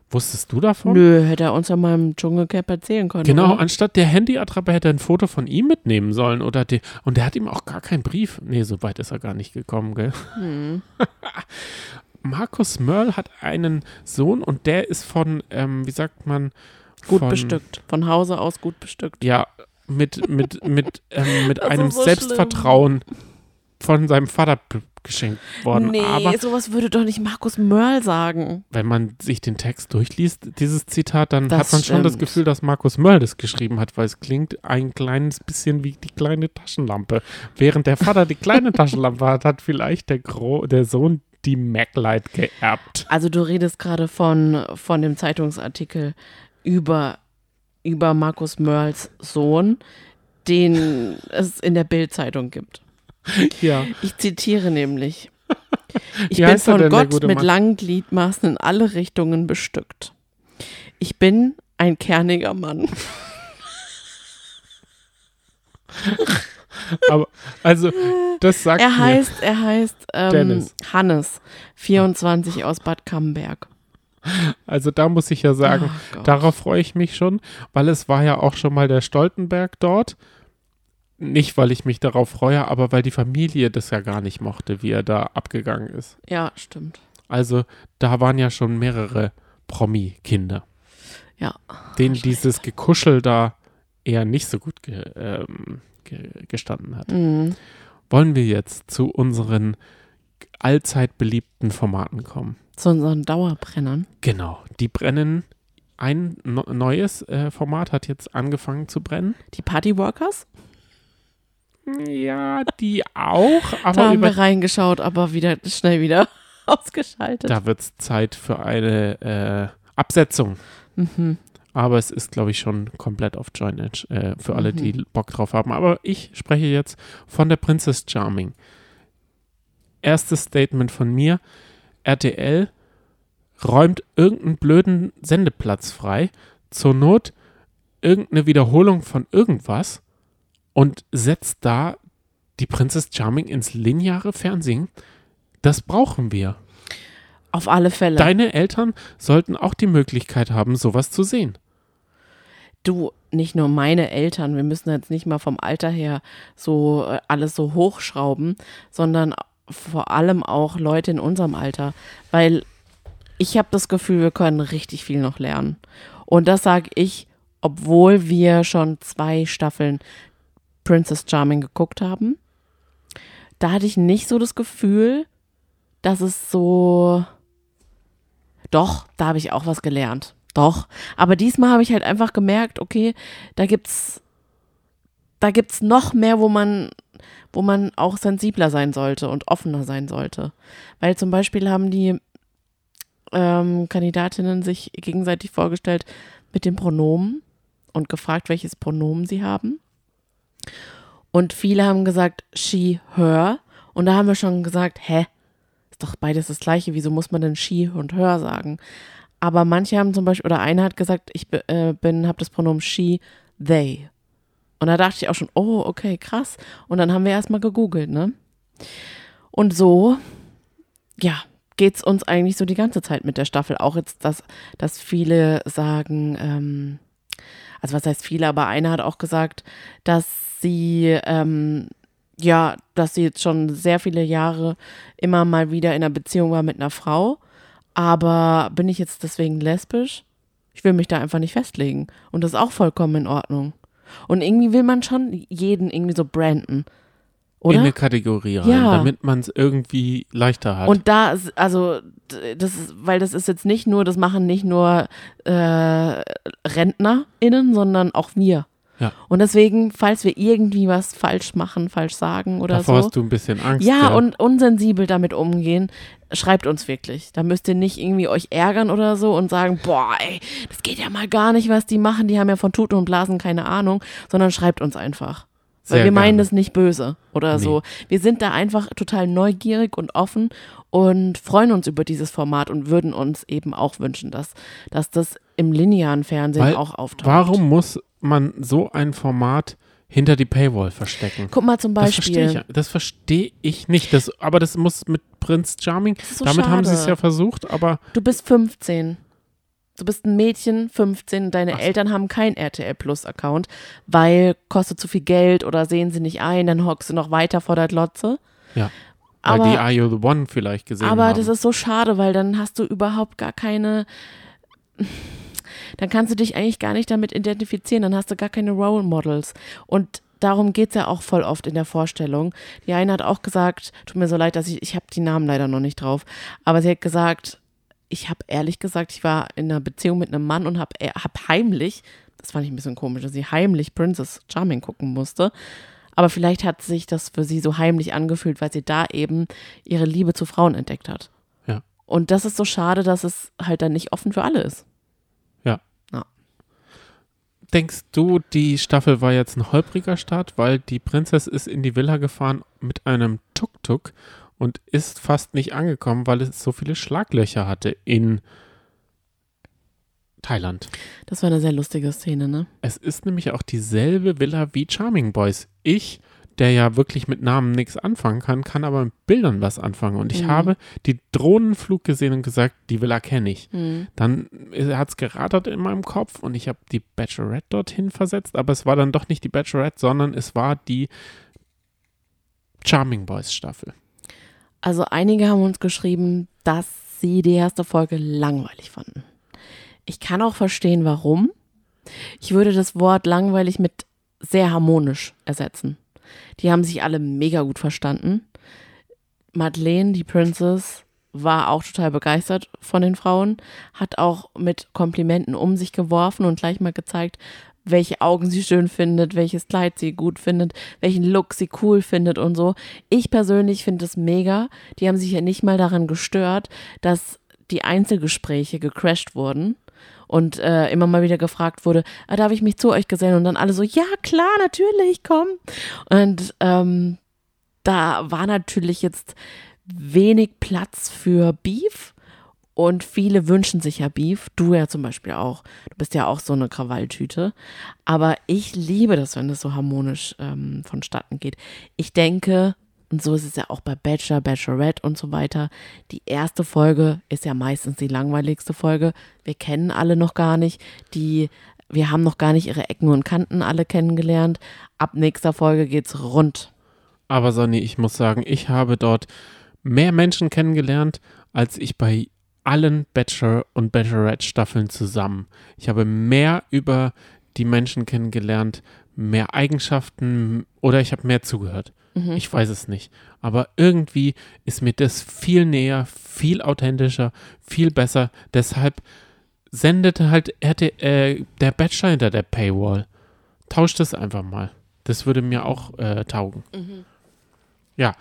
Wusstest du davon? Nö, hätte er uns ja mal im Dschungelcamp erzählen können. Genau, oder? anstatt der Handyattrappe hätte er ein Foto von ihm mitnehmen sollen. Oder die, und der hat ihm auch gar keinen Brief. Nee, so weit ist er gar nicht gekommen, gell? Hm. *laughs* Markus Mörl hat einen Sohn und der ist von, ähm, wie sagt man, Gut von, bestückt. Von Hause aus gut bestückt. Ja, mit, mit, mit, ähm, mit einem so Selbstvertrauen von seinem Vater geschenkt worden. nee, Aber sowas würde doch nicht Markus Mörl sagen. wenn man sich den Text durchliest, dieses Zitat, dann Das hat man schon das stimmt. Gefühl, dass Markus Mörl das geschrieben hat, weil es klingt ein kleines bisschen wie die kleine Taschenlampe. Während der Vater die kleine *laughs* Taschenlampe hat, hat vielleicht der, Gro der Sohn die Maglite geerbt. Also du redest gerade von, von dem Zeitungsartikel über, über Markus Mörls Sohn, den es in der Bild-Zeitung gibt. Ja, Ich zitiere nämlich. *laughs* Ich Wie bin von denn, Gott mit langen Gliedmaßen in alle Richtungen bestückt. Ich bin ein kerniger Mann. *laughs* aber also das sagt Er mir. heißt, er heißt ähm. Hannes, 24 aus Bad Camberg. Also da muss ich ja sagen, Oh darauf freue ich mich schon, weil es war ja auch schon mal der Stoltenberg dort. Nicht, weil ich mich darauf freue, aber weil die Familie das ja gar nicht mochte, wie er da abgegangen ist. Ja, stimmt. Also da waren ja schon mehrere Promi-Kinder, Ja. denen dieses Gekuschel da eher nicht so gut ge ähm, ge gestanden hat. Mhm. Wollen wir jetzt zu unseren allzeit beliebten Formaten kommen? Zu unseren Dauerbrennern. Genau, die brennen. Ein no neues äh, Format hat jetzt angefangen zu brennen. Die Partyworkers? Ja, die auch, Da aber haben über, wir reingeschaut, aber wieder schnell wieder *laughs* ausgeschaltet. da wird es Zeit für eine äh, Absetzung. Mhm. Aber es ist, glaube ich, schon komplett auf Join Edge äh, für alle, Mhm. die Bock drauf haben. Aber ich spreche jetzt von der Princess Charming. Erstes Statement von mir. RTL räumt irgendeinen blöden Sendeplatz frei. Zur Not irgendeine Wiederholung von irgendwas und setzt da die Princess Charming ins lineare Fernsehen. Das brauchen wir. Auf alle Fälle. Deine Eltern sollten auch die Möglichkeit haben, sowas zu sehen. du, nicht nur meine Eltern, wir müssen jetzt nicht mal vom Alter her so äh, alles so hochschrauben, sondern vor allem auch Leute in unserem Alter, weil ich habe das Gefühl, wir können richtig viel noch lernen. Und das sage ich, obwohl wir schon zwei Staffeln Princess Charming geguckt haben. Da hatte ich nicht so das Gefühl, dass es so. Doch, da habe ich auch was gelernt. Doch. Aber diesmal habe ich halt einfach gemerkt, okay, da gibt's, da gibt's noch mehr, wo man, wo man auch sensibler sein sollte und offener sein sollte. Weil zum Beispiel haben die ähm, Kandidatinnen sich gegenseitig vorgestellt mit den Pronomen und gefragt, welches Pronomen sie haben. Und viele haben gesagt, she, her. Und da haben wir schon gesagt, hä? Ist doch beides das gleiche. Wieso muss man denn she und her sagen? Aber manche haben zum Beispiel, oder einer hat gesagt, ich äh, bin, habe das Pronomen she, they. Und da dachte ich auch schon, oh, okay, krass. Und dann haben wir erstmal gegoogelt, ne? Und so, ja, geht's uns eigentlich so die ganze Zeit mit der Staffel. Auch jetzt, dass, dass viele sagen, ähm, also was heißt viele, aber einer hat auch gesagt, dass sie, ähm, ja, dass sie jetzt schon sehr viele Jahre immer mal wieder in einer Beziehung war mit einer Frau. Aber bin ich jetzt deswegen lesbisch? Ich will mich da einfach nicht festlegen. Und das ist auch vollkommen in Ordnung. Und irgendwie will man schon jeden irgendwie so branden. In Oder? eine Kategorie rein, Ja. damit man es irgendwie leichter hat. Und da, ist- also, das ist, weil das ist jetzt nicht nur, das machen nicht nur äh, RentnerInnen, sondern auch wir. Ja. Und deswegen, falls wir irgendwie was falsch machen, falsch sagen oder Davor so. hast du ein bisschen Angst. Ja, gell? und unsensibel damit umgehen, schreibt uns wirklich. Da müsst ihr nicht irgendwie euch ärgern oder so und sagen, boah, ey, das geht ja mal gar nicht, was die machen, die haben ja von Tuten und Blasen keine Ahnung, sondern schreibt uns einfach. Weil Sehr wir meinen gerne. das nicht böse oder Nee. so. Wir sind da einfach total neugierig und offen und freuen uns über dieses Format und würden uns eben auch wünschen, dass, dass das im linearen Fernsehen Weil- auch auftaucht. Warum muss man so ein Format hinter die Paywall verstecken? Guck mal zum Das verstehe Beispiel. ich, das verstehe ich nicht. Das, aber das muss mit Prinz Charming, ist so damit haben sie es schade. ja versucht, aber Du bist 15. Du bist ein Mädchen, 15, deine Ach. Eltern haben keinen RTL Plus Account, weil kostet zu viel Geld oder sehen sie nicht ein, dann hockst du noch weiter vor der Glotze. Ja. Weil Aber- die Are You the One vielleicht gesehen Aber haben. das ist so schade, weil dann hast du überhaupt gar keine. Dann kannst du dich eigentlich gar nicht damit identifizieren, dann hast du gar keine Role Models. Und darum geht es ja auch voll oft in der Vorstellung. Die eine hat auch gesagt, tut mir so leid, dass ich, ich habe die Namen leider noch nicht drauf, aber sie hat gesagt, ich habe ehrlich gesagt, ich war in einer Beziehung mit einem Mann und habe hab heimlich, das fand ich ein bisschen komisch, dass sie heimlich Princess Charming gucken musste. Aber vielleicht hat sich das für sie so heimlich angefühlt, weil sie da eben ihre Liebe zu Frauen entdeckt hat. Ja. Und das ist so schade, dass es halt dann nicht offen für alle ist. Denkst du, die Staffel war jetzt ein holpriger Start, weil die Prinzess ist in die Villa gefahren mit einem Tuk-Tuk und ist fast nicht angekommen, weil es so viele Schlaglöcher hatte in Thailand. Das war eine sehr lustige Szene, ne? Es ist nämlich auch dieselbe Villa wie Charming Boys. Ich, der ja wirklich mit Namen nichts anfangen kann, kann aber mit Bildern was anfangen. Und ich Mhm. habe die Drohnenflug gesehen und gesagt, die Villa kenne ich. Mhm. Dann hat es gerattert in meinem Kopf und ich habe die Bachelorette dorthin versetzt, aber es war dann doch nicht die Bachelorette, sondern es war die Charming Boys Staffel. Also einige haben uns geschrieben, dass sie die erste Folge langweilig fanden. Ich kann auch verstehen, warum. Ich würde das Wort langweilig mit sehr harmonisch ersetzen. Die haben sich alle mega gut verstanden. Madeleine, die Princess, war auch total begeistert von den Frauen, hat auch mit Komplimenten um sich geworfen und gleich mal gezeigt, welche Augen sie schön findet, welches Kleid sie gut findet, welchen Look sie cool findet und so. Ich persönlich finde es mega. Die haben sich ja nicht mal daran gestört, dass die Einzelgespräche gecrashed wurden und äh, immer mal wieder gefragt wurde, ah, darf ich mich zu euch gesellen? Und dann alle so, ja klar, natürlich, komm. Und ähm, da war natürlich jetzt wenig Platz für Beef und viele wünschen sich ja Beef. Du ja zum Beispiel auch. Du bist ja auch so eine Krawalltüte. Aber ich liebe das, wenn es so harmonisch ähm, vonstatten geht. Ich denke, und so ist es ja auch bei Bachelor, Bachelorette und so weiter. Die erste Folge ist ja meistens die langweiligste Folge. Wir kennen alle noch gar nicht. Die, wir haben noch gar nicht ihre Ecken und Kanten alle kennengelernt. Ab nächster Folge geht's rund. Aber Sonny, ich muss sagen, ich habe dort mehr Menschen kennengelernt, als ich bei allen Bachelor- und Bachelorette-Staffeln zusammen. Ich habe mehr über die Menschen kennengelernt, mehr Eigenschaften oder ich habe mehr zugehört. Ich weiß es nicht. Aber irgendwie ist mir das viel näher, viel authentischer, viel besser. Deshalb sendete halt RT, äh, der Bachelor hinter der Paywall. Tauscht es einfach mal. Das würde mir auch äh, taugen. Ja,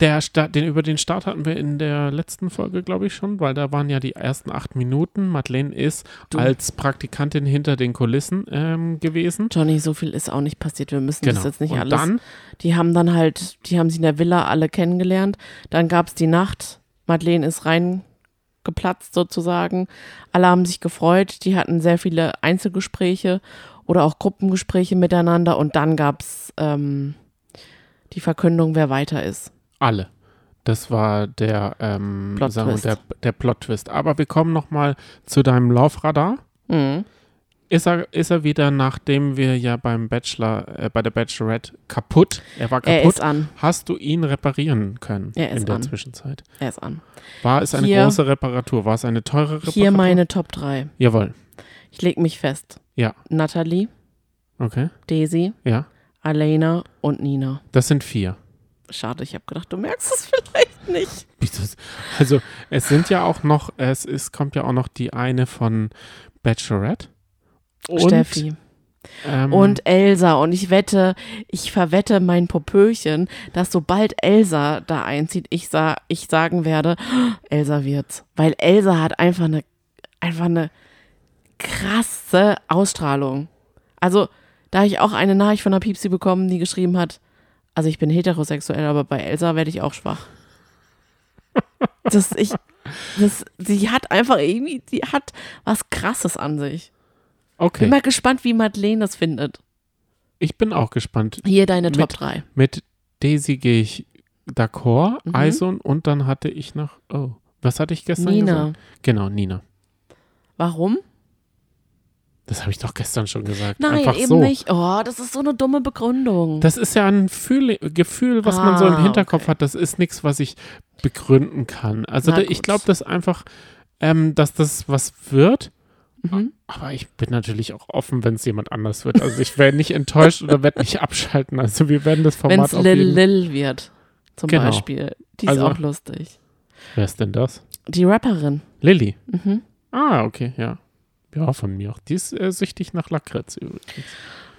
der Start, den, über den Start hatten wir in der letzten Folge, glaube ich, schon, weil da waren ja die ersten acht Minuten. Madeleine ist Du. als Praktikantin hinter den Kulissen ähm, gewesen. Johnny, so viel ist auch nicht passiert. Wir müssen Genau. das jetzt nicht Und alles. dann, Die haben dann halt, die haben sie in der Villa alle kennengelernt. Dann gab es die Nacht. Madeleine ist reingeplatzt sozusagen. Alle haben sich gefreut. Die hatten sehr viele Einzelgespräche oder auch Gruppengespräche miteinander. Und dann gab es ähm, die Verkündung, wer weiter ist. Alle. Das war der, ähm, Plot sagen wir, Twist. der, der Plot-Twist. Aber wir kommen nochmal zu deinem Laufradar. Mhm. Ist er, ist er wieder, nachdem wir ja beim Bachelor, äh, bei der Bachelorette kaputt, er war Er kaputt, ist an. hast du ihn reparieren können Er ist in der an. Zwischenzeit? Er ist an. War es eine Hier- große Reparatur? War es eine teure Reparatur? Hier meine Top 3. Jawohl. Ich leg mich fest. Ja. Natalie, Okay. Daisy, Ja. Alena und Nina. Das sind vier. Schade, ich habe gedacht, du merkst es *laughs* vielleicht nicht. Also, es sind ja auch noch, es ist, kommt ja auch noch die eine von Bachelorette. Und, Steffi. Ähm, Und Elsa. Und ich wette, ich verwette mein Popöchen, dass sobald Elsa da einzieht, ich, sa ich sagen werde, *gasps* Elsa wird's. Weil Elsa hat einfach eine, einfach eine krasse Ausstrahlung. Also, da habe ich auch eine Nachricht von der Piepsi bekommen, die geschrieben hat, also ich bin heterosexuell, aber bei Elsa werde ich auch schwach. Das, ich, das, sie hat einfach irgendwie, sie hat was Krasses an sich. okay, Bin mal gespannt, wie Madeleine das findet. ich bin auch gespannt. Hier deine Mit- Top 3. Mit Daisy gehe ich d'accord, Mhm. Eison und dann hatte ich noch, oh, was hatte ich gestern Nina. gesagt? Genau, Nina. Warum? Das habe ich doch gestern schon gesagt. Nein, Einfach eben so. nicht. Oh, das ist so eine dumme Begründung. Das ist ja ein Fühl Gefühl, was man so im Ah, Hinterkopf okay. hat. Das ist nichts, was ich begründen kann. Also da, ich glaube, dass einfach, ähm, dass das was wird. Mhm. Aber ich bin natürlich auch offen, wenn es jemand anders wird. Also ich werde nicht enttäuscht oder werde nicht abschalten. Also wir werden das Wenn Format es auf Lil Lil wird, zum Genau. Beispiel. Die ist Also- auch lustig. Wer ist denn das? Die Rapperin. Lilly. Mhm. Ah, okay, ja. Ja, von mir auch. Die ist äh, süchtig nach Lakritz übrigens.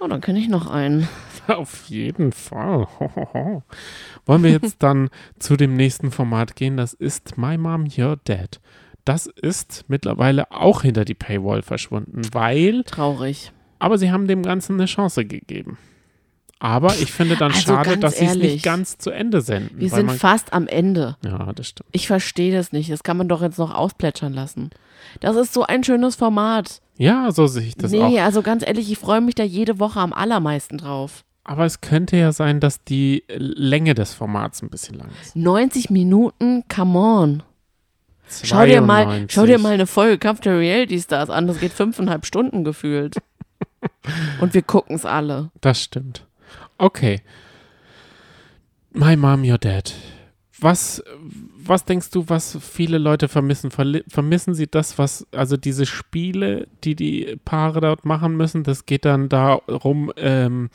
Oh, dann kenne ich noch einen. *laughs* Auf jeden Fall. Wollen wir jetzt *laughs* dann zu dem nächsten Format gehen? Das ist My Mom, Your Dad. Das ist mittlerweile auch hinter die Paywall verschwunden, weil, Traurig. aber sie haben dem Ganzen eine Chance gegeben. Aber ich finde dann Also schade, dass sie es nicht ganz zu Ende senden. Wir sind man, fast am Ende. ja, das stimmt. Ich verstehe das nicht. Das kann man doch jetzt noch ausplätschern lassen. Das ist so ein schönes Format. Ja, so sehe ich das nee, auch. also ganz ehrlich, ich freue mich da jede Woche am allermeisten drauf. Aber es könnte ja sein, dass die Länge des Formats ein bisschen lang ist. 90 Minuten, come on. Schau dir, mal, 92. schau dir mal eine Folge Kampf der Reality Stars an. Das geht fünfeinhalb Stunden gefühlt. *laughs* Und wir gucken es alle. Das stimmt. Okay. My Mom, Your Dad. Was, was denkst du, was viele Leute vermissen? Vermissen sie das, was, also diese Spiele, die die Paare dort machen müssen, das geht dann darum, ähm,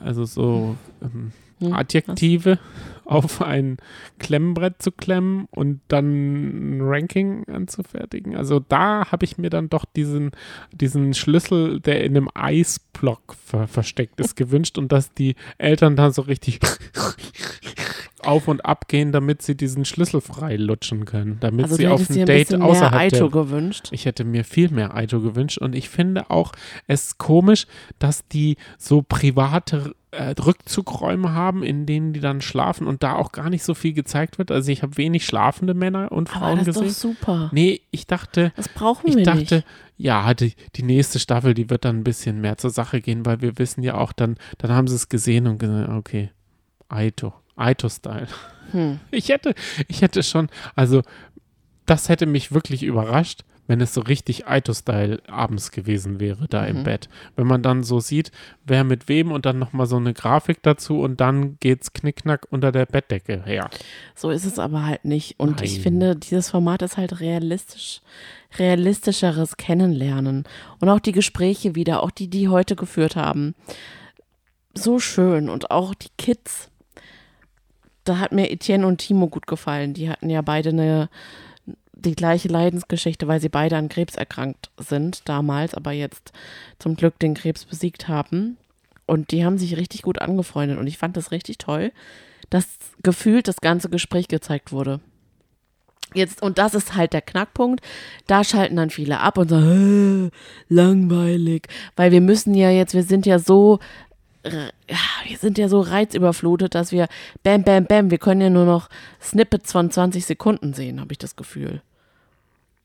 also so ähm, Hm, Adjektive *laughs* auf ein Klemmbrett zu klemmen und dann ein Ranking anzufertigen. Also da habe ich mir dann doch diesen, diesen Schlüssel, der in einem Eisblock ver versteckt ist, gewünscht und dass die Eltern da so richtig auf und ab gehen, damit sie diesen Schlüssel frei lutschen können, damit Also sie auf ein dir ein Date bisschen mehr außerhalb Aito der gewünscht. ich hätte mir viel mehr Aito gewünscht und ich finde auch es komisch, dass die so private äh, Rückzugräume haben, in denen die dann schlafen und da auch gar nicht so viel gezeigt wird. Also ich habe wenig schlafende Männer und Aber Frauen das ist gesehen. doch super. Nee, ich dachte, Das brauchen ich wir dachte, nicht. Ja, die, die nächste Staffel, die wird dann ein bisschen mehr zur Sache gehen, weil wir wissen ja auch dann, dann haben sie es gesehen und gesagt, okay, Aito, Aito-Style. Hm. *laughs* Ich hätte, ich hätte schon, also das hätte mich wirklich überrascht, wenn es so richtig Aito-Style abends gewesen wäre, da im Mhm. Bett. Wenn man dann so sieht, wer mit wem und dann nochmal so eine Grafik dazu und dann geht's knickknack unter der Bettdecke her. So ist es aber halt nicht. Und ich Nein. finde, dieses Format ist halt realistisch, realistischeres Kennenlernen. Und auch die Gespräche wieder, auch die, die heute geführt haben. So schön. Und auch die Kids. Da hat mir Etienne und Timo gut gefallen. Die hatten ja beide eine, die gleiche Leidensgeschichte, weil sie beide an Krebs erkrankt sind damals, aber jetzt zum Glück den Krebs besiegt haben. Und die haben sich richtig gut angefreundet. Und ich fand das richtig toll, dass gefühlt das ganze Gespräch gezeigt wurde. Jetzt, und das ist halt der Knackpunkt. Da schalten dann viele ab und sagen, "Äh, langweilig. Weil wir müssen ja jetzt, wir sind ja so, äh, wir sind ja so reizüberflutet, dass wir bam, bam, bam, wir können ja nur noch Snippets von 20 Sekunden sehen, habe ich das Gefühl.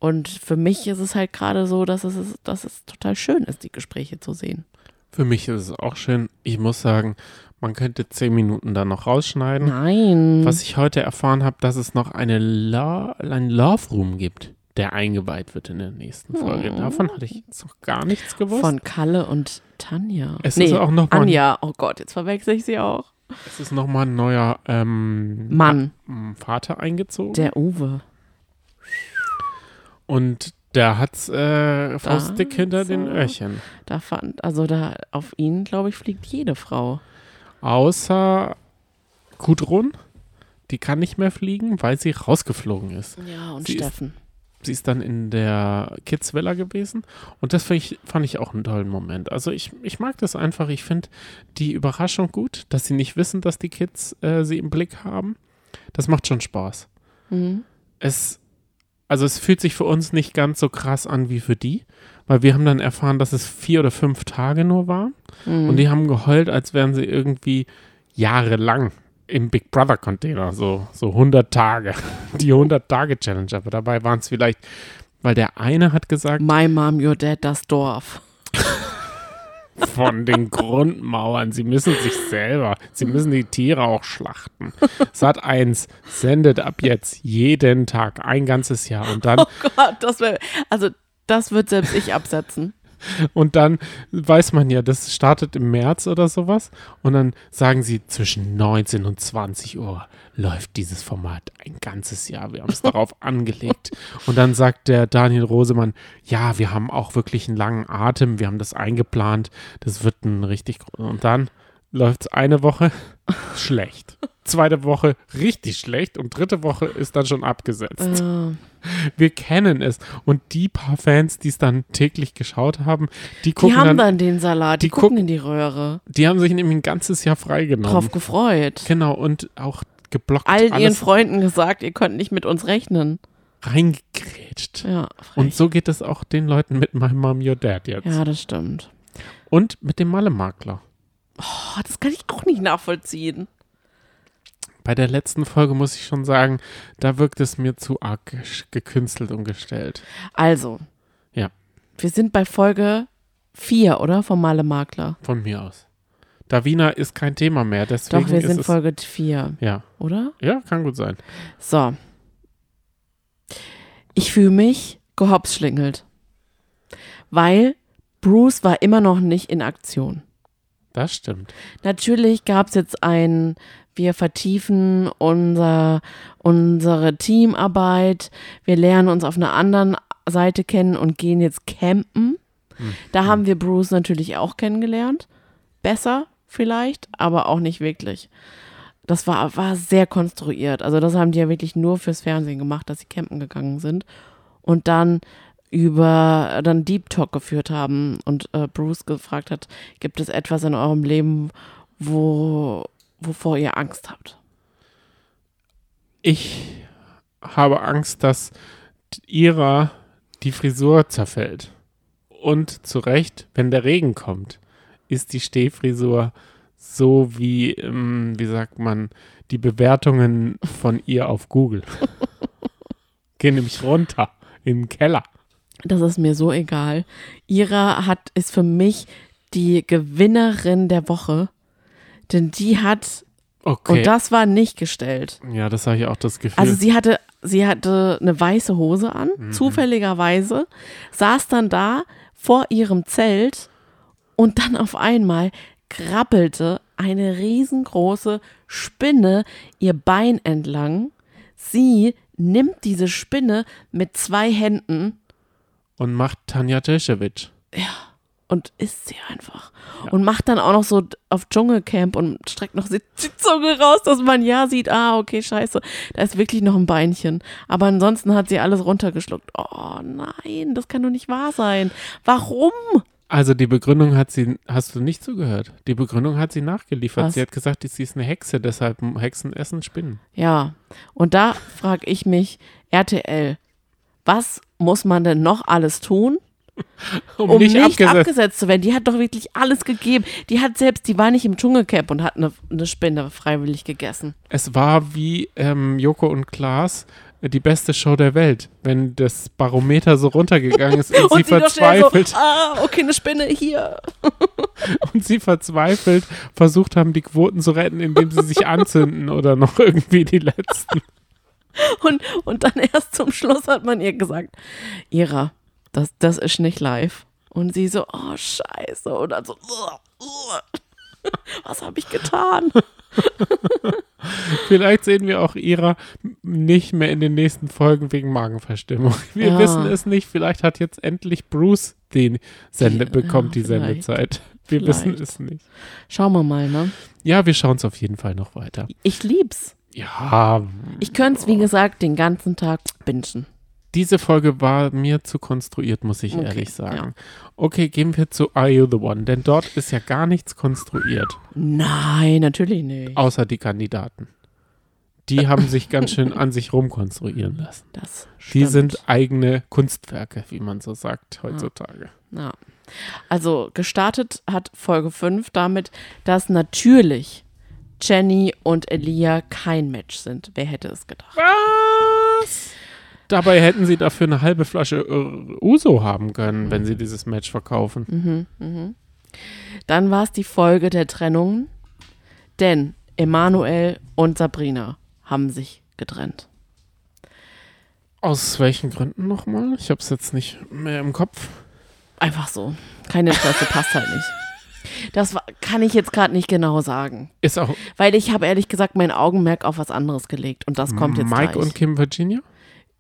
Und für mich ist es halt gerade so, dass es, dass es total schön ist, die Gespräche zu sehen. Für mich ist es auch schön. Ich muss sagen, man könnte zehn Minuten da noch rausschneiden. Nein. Was ich heute erfahren habe, dass es noch eine Lo einen Love Room gibt, der eingeweiht wird in der nächsten Folge. Oh. Davon hatte ich jetzt noch gar nichts gewusst. Von Kalle und Tanja. Es nee, ist auch noch mal- Anja. Oh Gott, jetzt verwechsel ich sie auch. es ist nochmal ein neuer ähm, Mann, Vater eingezogen. der Uwe. Und der hat's äh, faustdick Da hinter so. den Öhrchen. Da fand, also da auf ihn, glaube ich, fliegt jede Frau. Außer Gudrun. Die kann nicht mehr fliegen, weil sie rausgeflogen ist. Ja, und Sie ist- Steffen. Sie ist dann in der Kids Villa gewesen und das fand ich, fand ich auch einen tollen Moment. Also ich, ich mag das einfach. Ich finde die Überraschung gut, dass sie nicht wissen, dass die Kids äh, sie im Blick haben. Das macht schon Spaß. Mhm. Es, also es fühlt sich für uns nicht ganz so krass an wie für die, weil wir haben dann erfahren, dass es vier oder fünf Tage nur war Mhm. und die haben geheult, als wären sie irgendwie jahrelang im Big Brother Container, so, so 100 Tage, *laughs* die 100 Tage Challenge, aber dabei waren es vielleicht, weil der eine hat gesagt, My Mom, Your Dad, das Dorf. Von den Grundmauern, sie müssen sich selber, sie müssen die Tiere auch schlachten. Sat 1 sendet ab jetzt jeden Tag ein ganzes Jahr und dann Oh Gott, das wäre, also Das wird selbst ich absetzen. Und dann weiß man ja, das startet im März oder sowas. Und dann sagen sie, zwischen 19 und 20 Uhr läuft dieses Format ein ganzes Jahr. Wir haben es darauf *laughs* angelegt. Und dann sagt der Daniel Rosemann, ja, wir haben auch wirklich einen langen Atem. Wir haben das eingeplant. Das wird ein richtig. Und dann läuft es eine Woche *laughs* schlecht. Zweite Woche richtig schlecht und dritte Woche ist dann schon abgesetzt. Äh, Wir kennen es. Und die paar Fans, die es dann täglich geschaut haben, die die gucken haben dann, dann den Salat, die, die gucken guck- in die Röhre. die haben sich nämlich ein ganzes Jahr freigenommen. Drauf gefreut. Genau, und auch geblockt, Allen ihren Freunden gesagt, ihr könnt nicht mit uns rechnen. reingekrätscht. Ja, Und frech. so geht es auch den Leuten mit My Mom, Your Dad jetzt. ja das stimmt. Und mit dem Malle-Makler. Oh, das kann ich auch nicht nachvollziehen. Bei der letzten Folge muss ich schon sagen, da wirkt es mir zu arg gekünstelt und gestellt. Also. Ja. Wir sind bei Folge 4, oder? Vom Male Makler. Von mir aus. Davina ist kein Thema mehr, deswegen Doch, wir ist sind Folge 4, Ja, oder? ja, kann gut sein. So. Ich fühle mich gehopsschlingelt. Weil Bruce war immer noch nicht in Aktion. Das stimmt. Natürlich gab es jetzt ein, wir vertiefen unser, unsere Teamarbeit, wir lernen uns auf einer anderen Seite kennen und gehen jetzt campen. Da haben wir Bruce natürlich auch kennengelernt. Besser vielleicht, aber auch nicht wirklich. Das war, war sehr konstruiert. Also das haben die ja wirklich nur fürs Fernsehen gemacht, dass sie campen gegangen sind und dann über dann Deep Talk geführt haben und äh, Bruce gefragt hat, gibt es etwas in eurem Leben, wo, wovor ihr Angst habt? Ich habe Angst, dass ihrer die Frisur zerfällt. Und zu Recht, wenn der Regen kommt, ist die Stehfrisur so wie, ähm, wie sagt man, die Bewertungen von ihr auf Google. *laughs* Gehen nämlich runter in den Keller. Das ist mir so egal. Ira hat ist für mich die Gewinnerin der Woche, denn die hat Okay. und das war nicht gestellt. ja, das habe ich auch das Gefühl. Also sie hatte sie hatte eine weiße Hose an, Mhm. zufälligerweise, saß dann da vor ihrem Zelt und dann auf einmal krabbelte eine riesengroße Spinne ihr Bein entlang. Sie nimmt diese Spinne mit zwei Händen und macht Tanja Teschewitsch. und isst sie einfach. Und macht dann auch noch so auf Dschungelcamp und streckt noch die die Zunge raus, dass man ja sieht, ah, okay, scheiße, da ist wirklich noch ein Beinchen. Aber ansonsten hat sie alles runtergeschluckt. Oh nein, das kann doch nicht wahr sein. Warum? Also die Begründung hat sie, hast du nicht zugehört? Die Begründung hat sie nachgeliefert. Was? Sie hat gesagt, sie ist eine Hexe, deshalb Hexen essen Spinnen. Ja, und da frage ich mich, RTL, was muss man denn noch alles tun, *laughs* Um, um nicht, nicht, abgesetzt. abgesetzt zu werden? Die hat doch wirklich alles gegeben. Die hat selbst, die war nicht im Dschungelcamp und hat eine, eine Spinne freiwillig gegessen. Es war wie ähm, Joko und Klaas äh, die beste Show der Welt, wenn das Barometer so runtergegangen ist *laughs* und, sie doch schnell verzweifelt So, ah, okay, eine Spinne hier. *laughs* und sie verzweifelt versucht haben, die Quoten zu retten, indem sie sich anzünden oder noch irgendwie die letzten. *laughs* Und, und dann *laughs* erst zum Schluss hat man ihr gesagt, Ira, das, das ist nicht live. Und sie so, oh scheiße. Und dann so, "Uah, *laughs* uah." was habe ich getan? Vielleicht sehen wir auch ihrer nicht mehr in den nächsten Folgen wegen Magenverstimmung. Wir Ja. wissen es nicht. Vielleicht hat jetzt endlich Bruce den Sende, Ja, bekommt die vielleicht. Sendezeit. Wir Vielleicht. wissen es nicht. Schauen wir mal, ne? Ja, wir schauen es auf jeden Fall noch weiter. Ich lieb's. Ja, Ich könnte es, wie gesagt, den ganzen Tag bingen. diese Folge war mir zu konstruiert, muss ich Okay, ehrlich sagen. Okay, gehen wir zu Are You the One? Denn dort ist ja gar nichts konstruiert, Nein, natürlich nicht. außer die Kandidaten. Die *laughs* haben sich ganz schön an sich rumkonstruieren lassen. Das Die stimmt. sind eigene Kunstwerke, wie man so sagt heutzutage. Ja. Also gestartet hat Folge 5 damit, dass natürlich Jenny und Elia kein Match sind. Wer hätte es gedacht? Was? Dabei hätten sie dafür eine halbe Flasche äh, Uso haben können, wenn sie dieses Match verkaufen. Dann war es die Folge der Trennung, denn Emanuel und Sabrina haben sich getrennt. Aus welchen Gründen nochmal? Ich habe es jetzt nicht mehr im Kopf. Einfach so. Kein Interesse, passt halt nicht. Das kann ich jetzt gerade nicht genau sagen. Ist auch Weil ich habe ehrlich gesagt mein Augenmerk auf was anderes gelegt. Und das kommt jetzt Mike gleich. und Kim Virginia?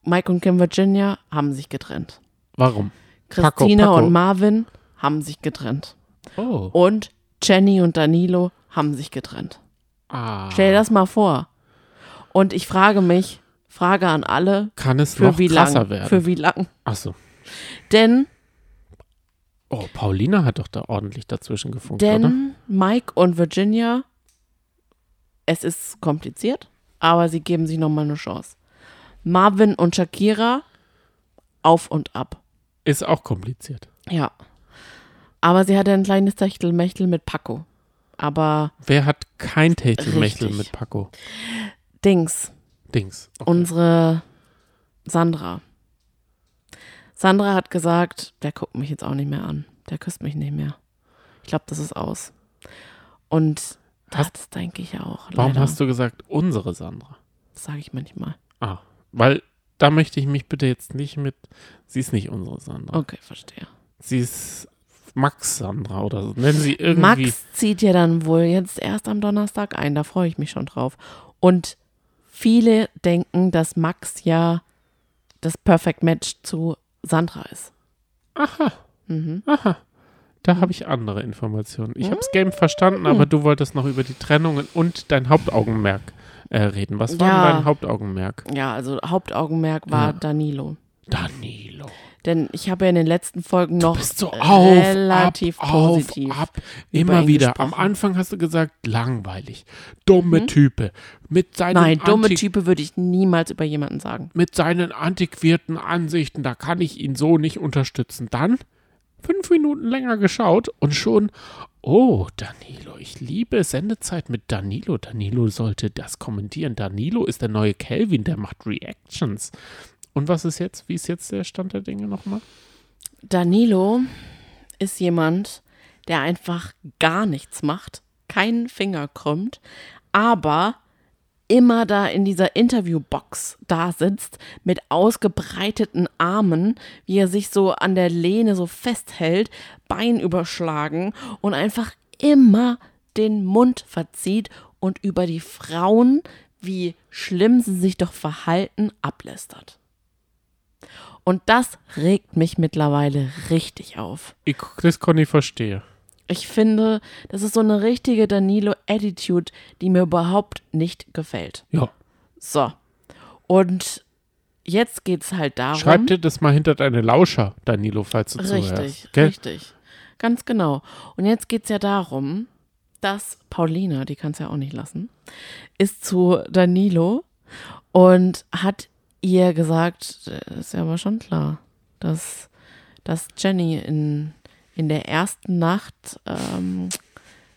Mike und Kim Virginia haben sich getrennt. Warum? Paco, Christina Paco. und Marvin haben sich getrennt. Oh. Und Jenny und Danilo haben sich getrennt. Ah. Stell dir das mal vor. Und ich frage mich, Frage an alle, Kann es für noch wie krasser lang? werden? Für wie lang? Achso. Denn, Oh, Paulina hat doch da ordentlich dazwischen gefunkt, oder? denn Mike und Virginia, es ist kompliziert, aber sie geben sich nochmal eine Chance. Marvin und Shakira, auf und ab. Ist auch kompliziert. Ja. Aber sie hatte ein kleines Techtelmechtel mit Paco. Aber Wer hat kein Techtelmechtel mit Paco? Dings, Dings. Okay. unsere Sandra. Sandra hat gesagt, der guckt mich jetzt auch nicht mehr an. Der küsst mich nicht mehr. Ich glaube, das ist aus. Und das Hast- denke ich auch. Warum leider. hast du gesagt, unsere Sandra? Das sage ich manchmal. Ah, weil da möchte ich mich bitte jetzt nicht mit. Sie ist nicht unsere Sandra. Okay, verstehe. Sie ist Max Sandra oder so. Nennen sie irgendwie. Max zieht ja dann wohl jetzt erst am Donnerstag ein. Da freue ich mich schon drauf. Und viele denken, dass Max ja das Perfect Match zu Sandra ist. Aha, Mhm. aha. Da habe ich andere Informationen. Ich habe das Game verstanden, aber du wolltest noch über die Trennungen und dein Hauptaugenmerk äh, reden. Was war Ja. denn dein Hauptaugenmerk? Ja, also Hauptaugenmerk war Ja. Danilo. Danilo. Denn ich habe ja in den letzten Folgen noch Du bist so auf, relativ ab, positiv. auf, ab. Immer wieder. Am gesprochen. Anfang hast du gesagt, langweilig. Dumme Type. Mit seinen, Nein, dumme Type würde ich niemals über jemanden sagen. mit seinen antiquierten Ansichten, da kann ich ihn so nicht unterstützen. Dann fünf Minuten länger geschaut und schon, oh, Danilo, ich liebe Sendezeit mit Danilo. Danilo sollte das kommentieren. Danilo ist der neue Kelvin, der macht Reactions. Und was ist jetzt, wie ist jetzt der Stand der Dinge nochmal? Danilo ist jemand, der einfach gar nichts macht, keinen Finger krümmt, aber immer da in dieser Interviewbox da sitzt mit ausgebreiteten Armen, wie er sich so an der Lehne so festhält, Bein überschlagen und einfach immer den Mund verzieht und über die Frauen, wie schlimm sie sich doch verhalten, ablästert. Und das regt mich mittlerweile richtig auf. Ich, das kann ich verstehen. Ich finde, das ist so eine richtige Danilo-Attitude, die mir überhaupt nicht gefällt. Ja. So. Und jetzt geht's halt darum. Schreib dir das mal hinter deine Lauscher, Danilo, falls du Richtig, zuhörst. Gell? richtig. Ganz genau. Und jetzt geht's ja darum, dass Paulina, die kann es ja auch nicht lassen, ist zu Danilo und hat ihr gesagt, äh, ist ja aber schon klar, dass, dass Jenny in, in der ersten Nacht ähm,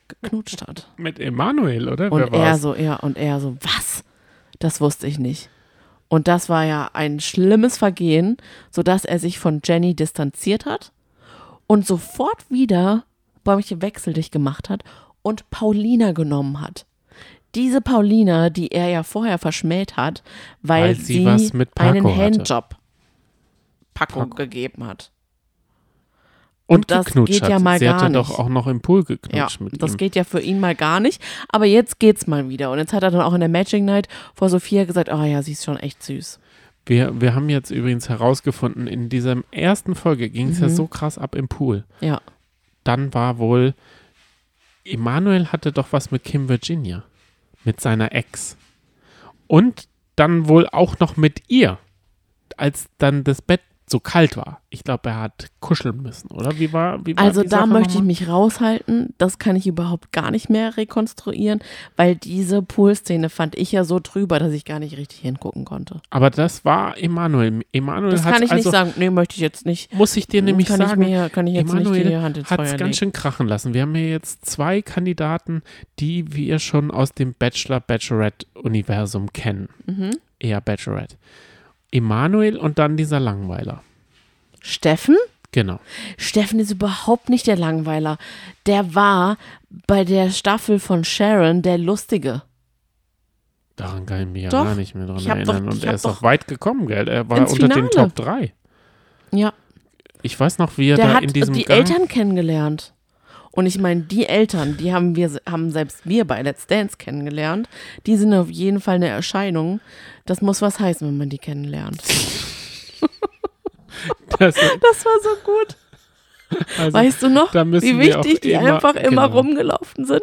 geknutscht hat. Mit Emanuel, oder? Und Wer er war's? so, ja, und er so, was? Das wusste ich nicht. Und das war ja ein schlimmes Vergehen, sodass er sich von Jenny distanziert hat und sofort wieder Bäumchen wechseldicht gemacht hat und Paulina genommen hat. Diese Paulina, die er ja vorher verschmäht hat, weil, Weil sie sie, was mit Paco einen. Handjob Paco, Paco. gegeben hat. Und, und das geht hat. ja mal Sie gar hatte doch nicht. auch noch im Pool geknutscht Ja, mit das ihm. geht ja für ihn mal gar nicht. Aber jetzt geht's mal wieder. Und jetzt hat er dann auch in der Matching Night vor Sophia gesagt, oh ja, sie ist schon echt süß. Wir, wir haben jetzt übrigens herausgefunden, in dieser ersten Folge ging es ja Mhm. so krass ab im Pool. Ja. Dann war wohl, Emanuel hatte doch was mit Kim Virginia, mit seiner Ex. Und dann wohl auch noch mit ihr, als dann das Bett so kalt war. Ich glaube, er hat kuscheln müssen, oder? Wie war, wie war Also da Sache möchte ich nochmal? mich raushalten. Das kann ich überhaupt gar nicht mehr rekonstruieren, weil diese Poolszene fand ich ja so drüber, dass ich gar nicht richtig hingucken konnte. Aber das war Emanuel. Emanuel Das kann ich also, nicht sagen. Nee, möchte ich jetzt nicht. muss ich dir nämlich kann sagen, ich mir, kann ich jetzt nicht die Emanuel Hand ins hat es ganz schön krachen lassen. Wir haben hier jetzt zwei Kandidaten, die wir schon aus dem Bachelor-Bachelorette-Universum kennen. Mhm. Eher Bachelorette. Emanuel und dann dieser Langweiler. Steffen? Genau. Steffen ist überhaupt nicht der Langweiler. Der war bei der Staffel von Sharon der Lustige. Daran kann ich mich ja Doch. gar nicht mehr dran erinnern. doch- Und er ist auch weit gekommen, gell? Er war unter den Finale. Top 3. Ja, Ich weiß noch, wie er der da in diesem die Gang Eltern kennengelernt. Und ich meine, die Eltern, die haben wir, haben selbst wir bei Let's Dance kennengelernt. Die sind auf jeden Fall eine Erscheinung. Das muss was heißen, wenn man die kennenlernt. Das, Das war so gut. also, Weißt du noch, wie wichtig die immer- einfach immer genau. rumgelaufen sind?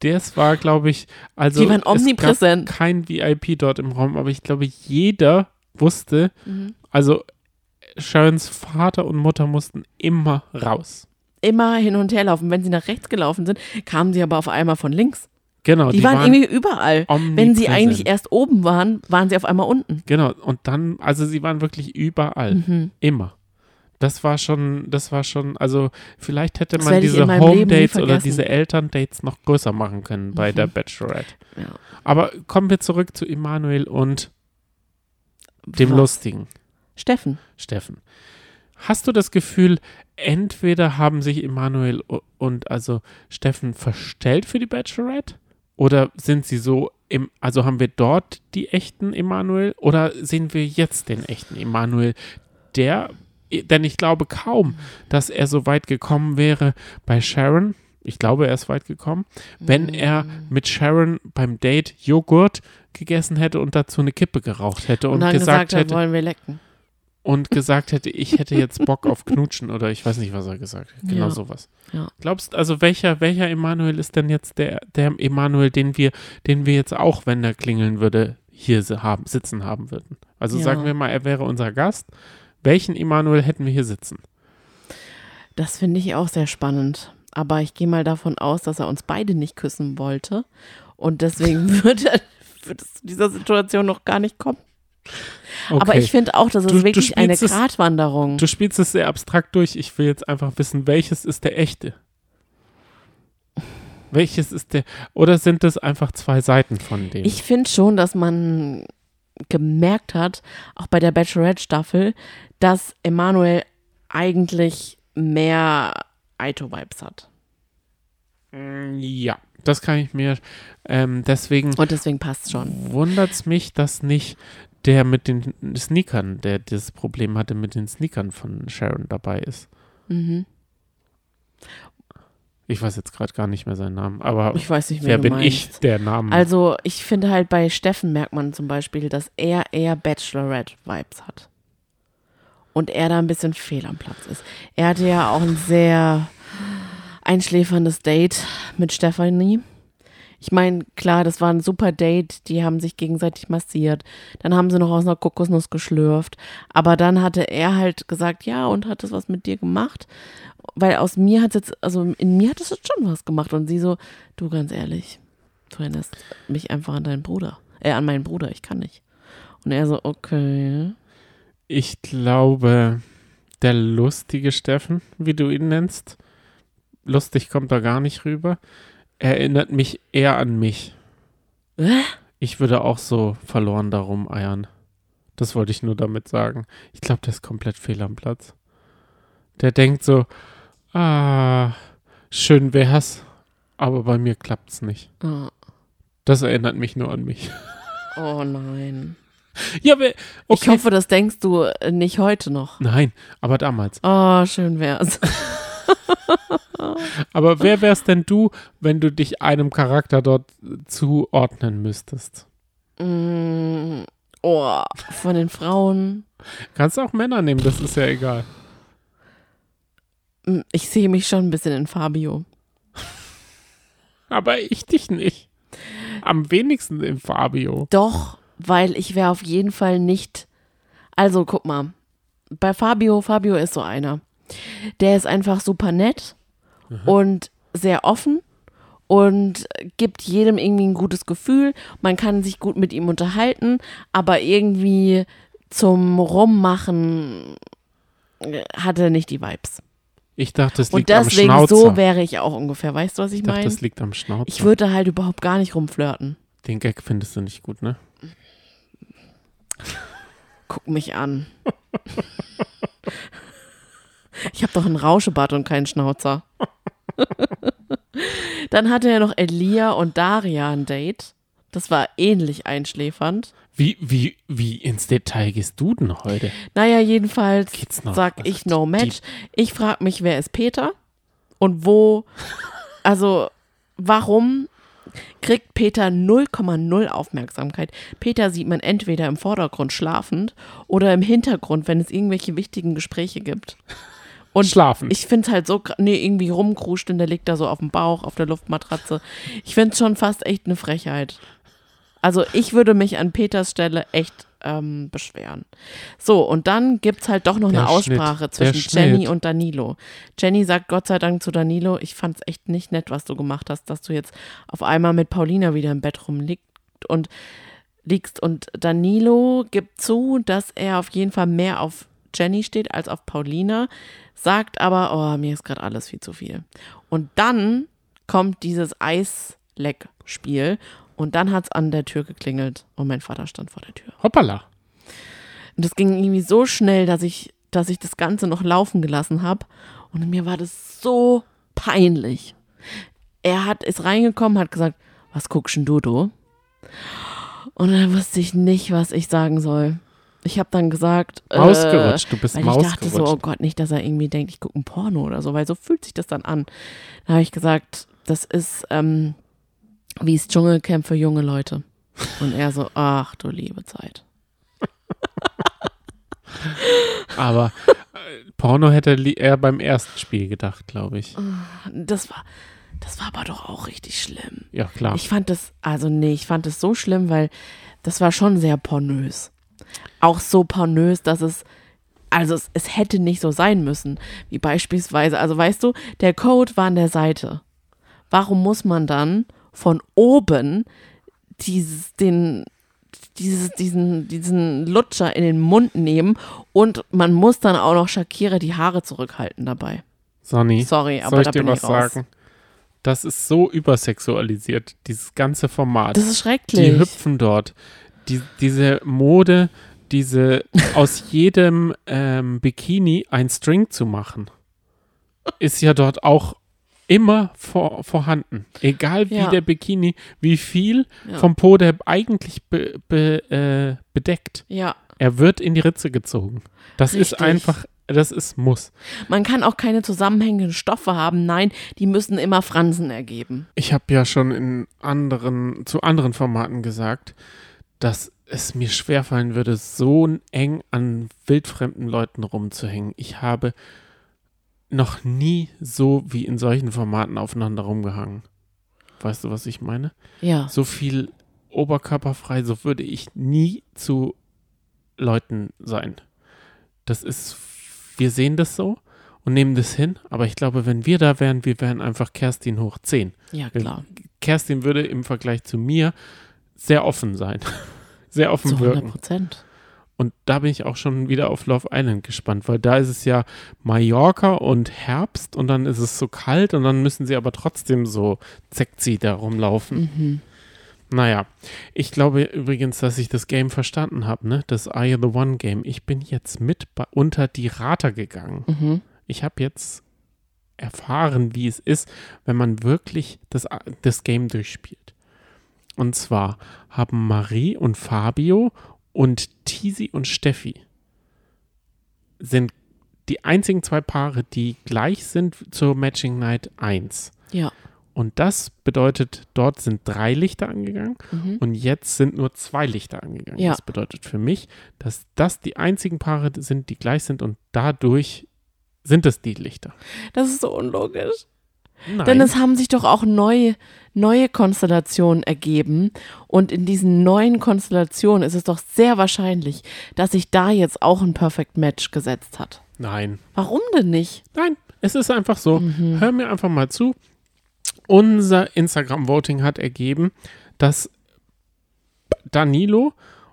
das war, glaube ich, also Die waren es omnipräsent. gab kein VIP dort im Raum, aber ich glaube, jeder wusste, Mhm. also Sharons Vater und Mutter mussten immer raus. Immer hin und her laufen. Wenn sie nach rechts gelaufen sind, kamen sie aber auf einmal von links. Genau, Die, waren, irgendwie überall. Wenn sie eigentlich erst oben waren, waren sie auf einmal unten. Genau, und dann, also sie waren wirklich überall. Mhm. Immer. Das war schon, das war schon, also vielleicht hätte Das man diese Home-Dates oder diese Eltern-Dates noch größer machen können bei Mhm. der Bachelorette. Ja. Aber kommen wir zurück zu Emanuel und dem Was? Lustigen, Steffen. Steffen. Hast du das Gefühl, entweder haben sich Emanuel und also Steffen verstellt für die Bachelorette oder sind sie so im, also haben wir dort die echten Emanuel oder sehen wir jetzt den echten Emanuel, der, denn ich glaube kaum, dass er so weit gekommen wäre bei Sharon. Ich glaube, er ist weit gekommen, wenn er mit Sharon beim Date Joghurt gegessen hätte und dazu eine Kippe geraucht hätte und, Und gesagt, gesagt, hat, hätte, wollen wir lecken. Und gesagt hätte, ich hätte jetzt Bock auf Knutschen oder ich weiß nicht, was er gesagt hat. Genau Ja. sowas. Ja. Glaubst also welcher welcher Emanuel ist denn jetzt der der Emanuel, den wir den wir jetzt auch, wenn er klingeln würde, hier haben, sitzen haben würden? Also Ja. sagen wir mal, er wäre unser Gast. Welchen Emanuel hätten wir hier sitzen? Das finde ich auch sehr spannend. Aber ich gehe mal davon aus, dass er uns beide nicht küssen wollte. Und deswegen *laughs* würde, er- würde es zu dieser Situation noch gar nicht kommen. Okay. Aber ich finde auch, das ist Du- du wirklich eine spielst es- Gratwanderung. du spielst es sehr abstrakt durch. Ich will jetzt einfach wissen, welches ist der echte? Welches ist der oder sind das einfach zwei Seiten von dem? Ich finde schon, dass man gemerkt hat, auch bei der Bachelorette-Staffel, dass Emanuel eigentlich mehr Aito-Vibes hat. Mm, Ja, das kann ich mir. Ähm, deswegen Und deswegen passt schon. wundert es mich, dass nicht der mit den Sneakern, der das Problem hatte mit den Sneakern von Sharon dabei ist. Mhm. Ich weiß jetzt gerade gar nicht mehr seinen Namen, aber Ich weiß nicht, wer bin meinst. ich, der Name? Also, ich finde halt bei Steffen merkt man zum Beispiel, dass er eher Bachelorette-Vibes hat. Und er da ein bisschen fehl am Platz ist. Er hatte ja auch ein sehr einschläferndes Date mit Stephanie. Ich meine, klar, das war ein super Date. Die haben sich gegenseitig massiert. Dann haben sie noch aus einer Kokosnuss geschlürft. Aber dann hatte er halt gesagt, ja, und hat das was mit dir gemacht? Weil aus mir hat es jetzt, also in mir hat es jetzt schon was gemacht. Und sie so, du ganz ehrlich, du erinnerst mich einfach an deinen Bruder. Äh, an meinen Bruder, ich kann nicht. Und er so, okay. ich glaube, der lustige Steffen, wie du ihn nennst, lustig kommt da gar nicht rüber, erinnert mich eher an mich. Hä? Ich würde auch so verloren darum eiern. Das wollte ich nur damit sagen. Ich glaube, der ist komplett fehl am Platz. Der denkt so, ah, schön wär's, aber bei mir klappt's nicht. Oh, Das erinnert mich nur an mich. *laughs* oh nein. Ja, aber, Ich okay. hoffe, das denkst du nicht heute noch. Nein, aber damals. Oh, schön wär's. *laughs* *laughs* Aber wer wärst denn du, wenn du dich einem Charakter dort zuordnen müsstest? Mm, oh, von den Frauen. Kannst auch Männer nehmen, das ist ja egal. Mm, Ich sehe mich schon ein bisschen in Fabio. Aber ich dich nicht. Am wenigsten im Fabio. Doch, weil ich wäre auf jeden Fall nicht. Also, guck mal. Bei Fabio, Fabio ist so einer. Der ist einfach super nett und sehr offen und gibt jedem irgendwie ein gutes Gefühl. Man kann sich gut mit ihm unterhalten, aber irgendwie zum Rummachen äh, hat er nicht die Vibes. Ich dachte, das Und liegt am deswegen Schnauzer. so wäre ich auch ungefähr. Weißt du, was ich ich dachte, meine? das liegt am Schnauzer. Ich würde halt überhaupt gar nicht rumflirten. Den Gag findest du nicht gut, ne? Guck mich an. *laughs* Ich habe doch einen Rauschebart und keinen Schnauzer. Dann hatte er noch Elia und Daria ein Date. Das war ähnlich einschläfernd. Wie, wie, wie ins Detail gehst du denn heute? Naja, jedenfalls sag ich no match. Ich frage mich, wer ist Peter? Und wo, *laughs* also warum kriegt Peter 0,0 Aufmerksamkeit? Peter sieht man entweder im Vordergrund schlafend oder im Hintergrund, wenn es irgendwelche wichtigen Gespräche gibt. Und Schlafen. ich finde es halt so, nee, irgendwie rumkruscht und der liegt da so auf dem Bauch, auf der Luftmatratze. Ich finde es schon fast echt eine Frechheit. Also ich würde mich an Peters Stelle echt ähm, beschweren. So, und dann gibt es halt doch noch Der eine Aussprache zwischen Jenny und Danilo. Jenny sagt Gott sei Dank zu Danilo, ich fand es echt nicht nett, was du gemacht hast, dass du jetzt auf einmal mit Paulina wieder im Bett rumliegst und liegst. Und Danilo gibt zu, dass er auf jeden Fall mehr auf Jenny steht als auf Paulina, sagt aber, oh, mir ist gerade alles viel zu viel. Und dann kommt dieses Eisleck-Spiel und dann hat es an der Tür geklingelt und mein Vater stand vor der Tür. Hoppala. Und das ging irgendwie so schnell, dass ich, dass ich das Ganze noch laufen gelassen habe. Und mir war das so peinlich. Er hat ist reingekommen, hat gesagt, was guckst denn du, du? Und dann wusste ich nicht, was ich sagen soll. Ich habe dann gesagt, äh, Mausgerutscht, du bist weil ich dachte so, oh Mausgerutscht. Gott, nicht, dass er irgendwie denkt, ich gucke ein Porno oder so, weil so fühlt sich das dann an. Da habe ich gesagt, das ist ähm, wie das Dschungelcamp für junge Leute. Und er so, ach du liebe Zeit. Aber äh, Porno hätte er beim ersten Spiel gedacht, glaube ich. Das war, das war aber doch auch richtig schlimm. Ja, klar. Ich fand das, also nee, ich fand das so schlimm, weil das war schon sehr pornös. Auch so pornös, dass es, also es, es hätte nicht so sein müssen. Wie beispielsweise, also weißt du, der Code war an der Seite. Warum muss man dann von oben dieses, den, dieses, diesen, diesen Lutscher in den Mund nehmen und man muss dann auch noch Shakira die Haare zurückhalten dabei. Sonny, Sorry, aber soll ich da dir bin was ich raus. sagen? Das ist so übersexualisiert, dieses ganze Format. Das ist schrecklich. Die hüpfen dort. Die, diese Mode, diese *laughs* aus jedem ähm, Bikini ein String zu machen, ist ja dort auch immer vor, vorhanden. Egal wie Ja. der Bikini, wie viel Ja. vom Po der eigentlich be, be, äh, bedeckt. ja. Er wird in die Ritze gezogen. Das ist Richtig. einfach, das ist Muss. Man kann auch keine zusammenhängenden Stoffe haben. Nein, die müssen immer Fransen ergeben. Ich habe ja schon in anderen, zu anderen Formaten gesagt, dass es mir schwerfallen würde, so eng an wildfremden Leuten rumzuhängen. Ich habe noch nie so wie in solchen Formaten aufeinander rumgehangen. Weißt du, was ich meine? Ja. So viel oberkörperfrei, so würde ich nie zu Leuten sein. Das ist, wir sehen das so und nehmen das hin, aber ich glaube, wenn wir da wären, wir wären einfach Kerstin hoch 10. Ja, klar. Kerstin würde im Vergleich zu mir sehr offen sein. Sehr offen Zu 100 wirken. Prozent. Und da bin ich auch schon wieder auf Love Island gespannt, weil da ist es ja Mallorca und Herbst und dann ist es so kalt und dann müssen sie aber trotzdem so sexy da rumlaufen. Mhm. Naja, ich glaube übrigens, dass ich das Game verstanden habe, ne? Das You the One Game. Ich bin jetzt mit unter die Rater gegangen. Mhm. Ich habe jetzt erfahren, wie es ist, wenn man wirklich das, das Game durchspielt. Und zwar haben Marie und Fabio und Tisi und Steffi sind die einzigen zwei Paare, die gleich sind zur Matching Night 1. Ja. Und das bedeutet, dort sind drei Lichter angegangen Mhm. und jetzt sind nur zwei Lichter angegangen. Ja. Das bedeutet für mich, dass das die einzigen Paare sind, die gleich sind und dadurch sind es die Lichter. Das ist so unlogisch. Nein. Denn es haben sich doch auch neue, neue Konstellationen ergeben. Und in diesen neuen Konstellationen ist es doch sehr wahrscheinlich, dass sich da jetzt auch ein Perfect Match gesetzt hat. Nein. Warum denn nicht? Nein, es ist einfach so. Mhm. Hör mir einfach mal zu. Unser Instagram-Voting hat ergeben, dass Danilo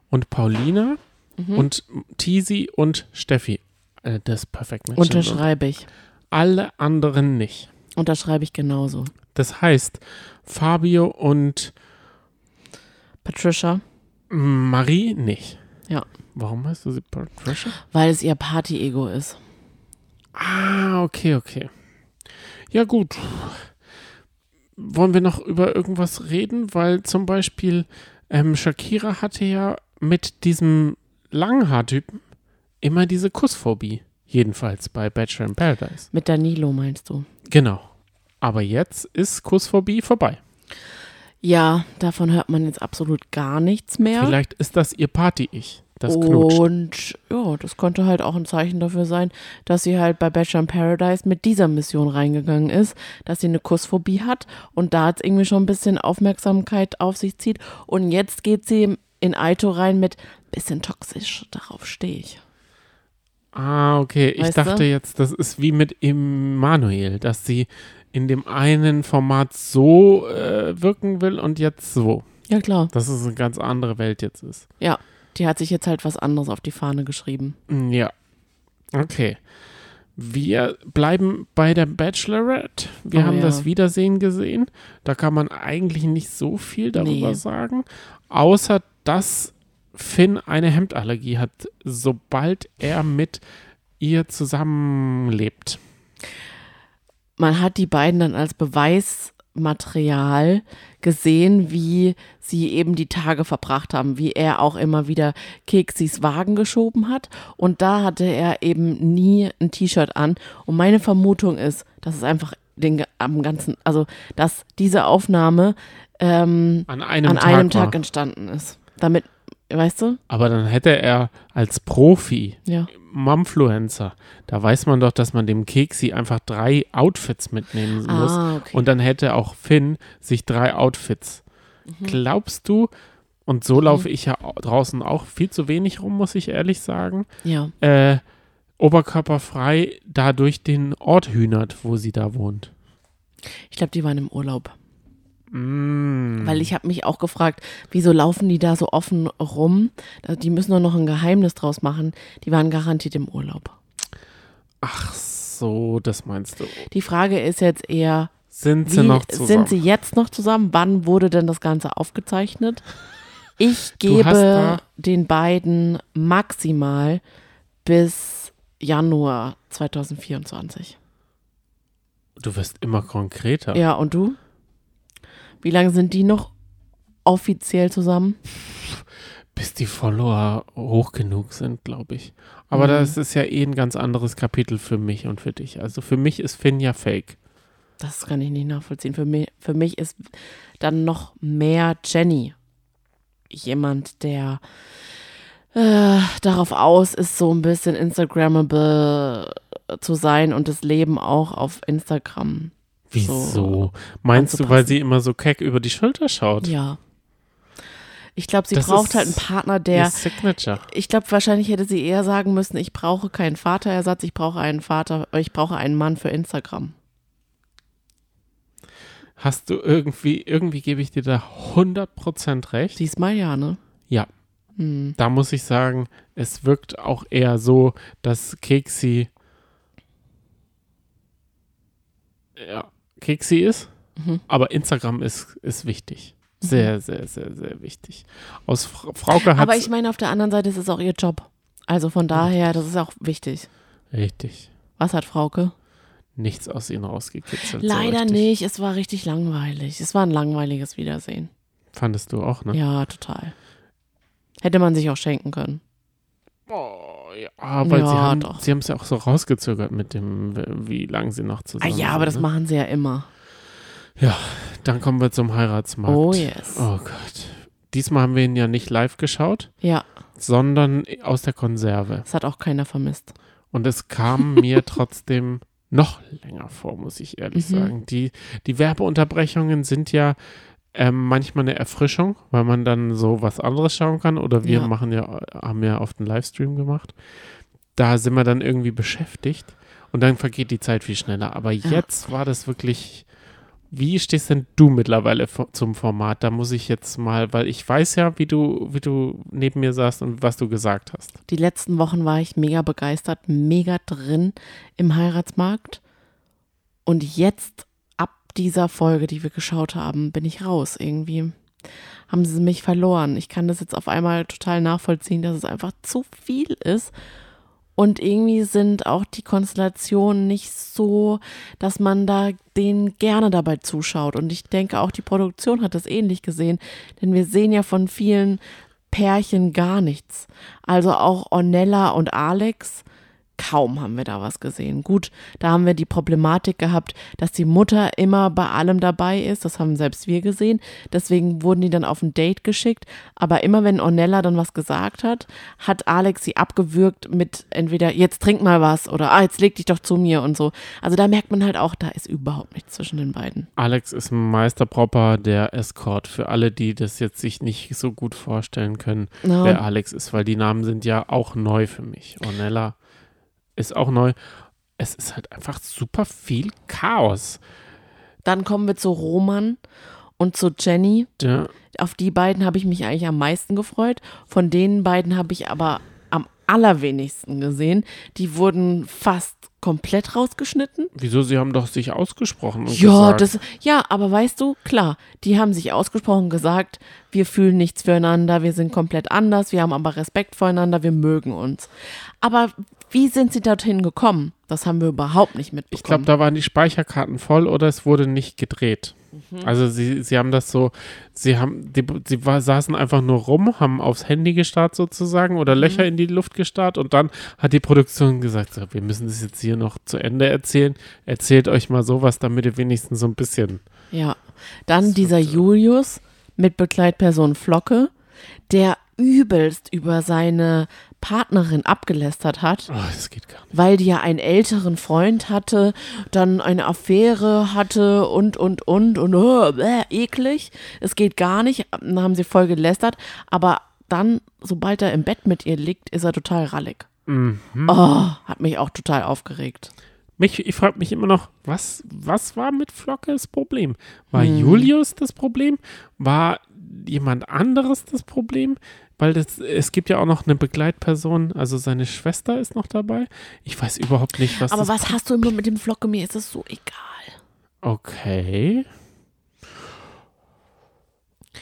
und Paulina Mhm. und Tisi und Steffi äh, das Perfect Match Unterschreibe ich. alle anderen nicht. Unterschreibe ich genauso. Das heißt, Fabio und Patricia, Marie nicht. Ja. Warum heißt du sie Patricia? weil es ihr Party-Ego ist. Ah, okay, okay. Ja, gut. Wollen wir noch über irgendwas reden? Weil zum Beispiel ähm, Shakira hatte ja mit diesem Langhaartypen immer diese Kussphobie. Jedenfalls bei Bachelor in Paradise. Mit Danilo meinst du? Genau. Aber jetzt ist Kussphobie vorbei. Ja, davon hört man jetzt absolut gar nichts mehr. Vielleicht ist das ihr Party-Ich, das knutscht. Und ja, das könnte halt auch ein Zeichen dafür sein, dass sie halt bei Bachelor in Paradise mit dieser Mission reingegangen ist, dass sie eine Kussphobie hat und da jetzt irgendwie schon ein bisschen Aufmerksamkeit auf sich zieht. Und jetzt geht sie in Aito rein mit bisschen toxisch, darauf stehe ich. Ah, okay. Ich Weißt dachte du? jetzt, das ist wie mit Emanuel, dass sie in dem einen Format so äh, wirken will und jetzt so. Ja, klar. Dass es eine ganz andere Welt jetzt ist. Ja, die hat sich jetzt halt was anderes auf die Fahne geschrieben. Mm, Ja. Okay. Wir bleiben bei der Bachelorette. Wir Oh haben ja. das Wiedersehen gesehen. Da kann man eigentlich nicht so viel darüber Nee. sagen. Außer, dass Finn eine Hemdallergie hat, sobald er mit ihr zusammenlebt. Man hat die beiden dann als Beweismaterial gesehen, wie sie eben die Tage verbracht haben, wie er auch immer wieder Keksis Wagen geschoben hat. Und da hatte er eben nie ein T-Shirt an. Und meine Vermutung ist, dass es einfach den am ganzen, also dass diese Aufnahme ähm, An einem an Tag. einem. Tag entstanden ist. Damit, weißt du? Aber dann hätte er als Profi, Ja. Mumfluencer, da weiß man doch, dass man dem Keksi einfach drei Outfits mitnehmen muss. Ah, okay. Und dann hätte auch Finn sich drei Outfits. Mhm. Glaubst du, und so laufe ich ja au- draußen auch viel zu wenig rum, muss ich ehrlich sagen, Ja. äh, oberkörperfrei da durch den Ort hühnert, wo sie da wohnt? Ich glaube, die waren im Urlaub. Mm. Weil ich habe mich auch gefragt, wieso laufen die da so offen rum? Die müssen doch noch ein Geheimnis draus machen. Die waren garantiert im Urlaub. Ach so, das meinst du. Die Frage ist jetzt eher, Sind sie wie noch zusammen? sind sie jetzt noch zusammen? Wann wurde denn das Ganze aufgezeichnet? Ich *laughs* gebe den beiden maximal bis Januar 2024. du wirst immer konkreter. Ja, und du? Wie lange sind die noch offiziell zusammen? *laughs* bis die Follower hoch genug sind, glaube ich. Aber Mhm. das ist ja eh ein ganz anderes Kapitel für mich und für dich. Also für mich ist Finn ja fake. Das kann ich nicht nachvollziehen. Für mich, für mich ist dann noch mehr Jenny jemand, der äh, darauf aus ist, so ein bisschen Instagrammable zu sein und das Leben auch auf Instagram. Wieso? Meinst du, weil sie immer so keck über die Schulter schaut? Ja. Ich glaube, sie Das braucht halt einen Partner, der. Signature. Ich glaube, wahrscheinlich hätte sie eher sagen müssen, ich brauche keinen Vaterersatz, ich brauche einen Vater, ich brauche einen Mann für Instagram. Hast du irgendwie, irgendwie gebe ich dir da 100% recht. Diesmal ja, ne? Ja. Hm. Da muss ich sagen, es wirkt auch eher so, dass Keksi ja, Keksi ist, Mhm. aber Instagram ist, ist wichtig. Sehr, sehr, sehr, sehr wichtig. Aus Fra Frauke hat Aber ich meine, auf der anderen Seite ist es auch ihr Job. Also von daher, das ist auch wichtig. richtig Was hat Frauke? nichts aus ihnen rausgekitzelt. so Leider richtig. nicht. Es war richtig langweilig. Es war ein langweiliges Wiedersehen. Fandest du auch, ne? Ja, total. Hätte man sich auch schenken können. Oh, ja, aber Ja, sie haben es ja auch so rausgezögert mit dem, wie lange sie noch Ah zusammen ja, aber das sind. Ne? machen sie ja immer. Dann kommen wir zum Heiratsmarkt. Oh yes. Oh Gott. Diesmal haben wir ihn ja nicht live geschaut, Ja, sondern aus der Konserve. das hat auch keiner vermisst. Und es kam *laughs* mir trotzdem noch länger vor, muss ich ehrlich Mhm. sagen. Die, die Werbeunterbrechungen sind ja ähm, manchmal eine Erfrischung, weil man dann so was anderes schauen kann. Oder wir Ja. machen ja, haben ja auf den Livestream gemacht. Da sind wir dann irgendwie beschäftigt und dann vergeht die Zeit viel schneller. Aber Ja. jetzt war das wirklich. Wie stehst denn du mittlerweile zum Format? Da muss ich jetzt mal, weil ich weiß ja, wie du, wie du neben mir saßt und was du gesagt hast. Die letzten Wochen war ich mega begeistert, mega drin im Heiratsmarkt. Und jetzt, dieser Folge, die wir geschaut haben, bin ich raus. Irgendwie haben sie mich verloren. Ich kann das jetzt auf einmal total nachvollziehen, dass es einfach zu viel ist. Und irgendwie sind auch die Konstellationen nicht so, dass man da denen gerne dabei zuschaut. Und ich denke, auch die Produktion hat das ähnlich gesehen. Denn wir sehen ja von vielen Pärchen gar nichts. Also auch Ornella und Alex kaum haben wir da was gesehen. Gut, da haben wir die Problematik gehabt, dass die Mutter immer bei allem dabei ist. Das haben selbst wir gesehen. Deswegen wurden die dann auf ein Date geschickt. Aber immer wenn Ornella dann was gesagt hat, hat Alex sie abgewürgt mit entweder jetzt trink mal was oder ah, jetzt leg dich doch zu mir und so. Also da merkt man halt auch, da ist überhaupt nichts zwischen den beiden. Alex ist Meisterpropper der Escort für alle, die das jetzt sich nicht so gut vorstellen können, Ja. wer Alex ist, weil die Namen sind ja auch neu für mich. Ornella ist auch neu. Es ist halt einfach super viel Chaos. Dann kommen wir zu Roman und zu Jenny. Ja, Auf die beiden habe ich mich eigentlich am meisten gefreut. Von den beiden habe ich aber am allerwenigsten gesehen. Die wurden fast komplett rausgeschnitten. wieso? Sie haben doch sich ausgesprochen und Ja, gesagt, das, ja, aber weißt du, klar, die haben sich ausgesprochen gesagt, wir fühlen nichts füreinander, wir sind komplett anders, wir haben aber Respekt voreinander, wir mögen uns. Aber wie sind sie dorthin gekommen? Das haben wir überhaupt nicht mitbekommen. Ich glaube, da waren die Speicherkarten voll oder es wurde nicht gedreht. Mhm. Also sie, sie haben das so, sie haben, die, sie war, saßen einfach nur rum, haben aufs Handy gestarrt sozusagen oder Mhm. Löcher in die Luft gestarrt und dann hat die Produktion gesagt, so, wir müssen das jetzt hier noch zu Ende erzählen. Erzählt euch mal sowas, damit ihr wenigstens so ein bisschen. Ja, dann dieser Julius mit Begleitperson Flocke, der übelst über seine Partnerin abgelästert hat, Oh, das geht gar nicht. weil die ja einen älteren Freund hatte, dann eine Affäre hatte und, und, und, und, oh, bäh, eklig. Es geht gar nicht. Dann haben sie voll gelästert, aber dann, sobald er im Bett mit ihr liegt, ist er total rallig. Mhm. Oh, hat mich auch total aufgeregt. Mich, ich frage mich immer noch, was, was war mit Flocke das Problem? War Hm. Julius das Problem? War jemand anderes das Problem? Weil das, es gibt ja auch noch eine Begleitperson, also seine Schwester ist noch dabei. Ich weiß überhaupt nicht, was Aber was hast du immer mit dem Flocke? Mir ist das so egal. Okay.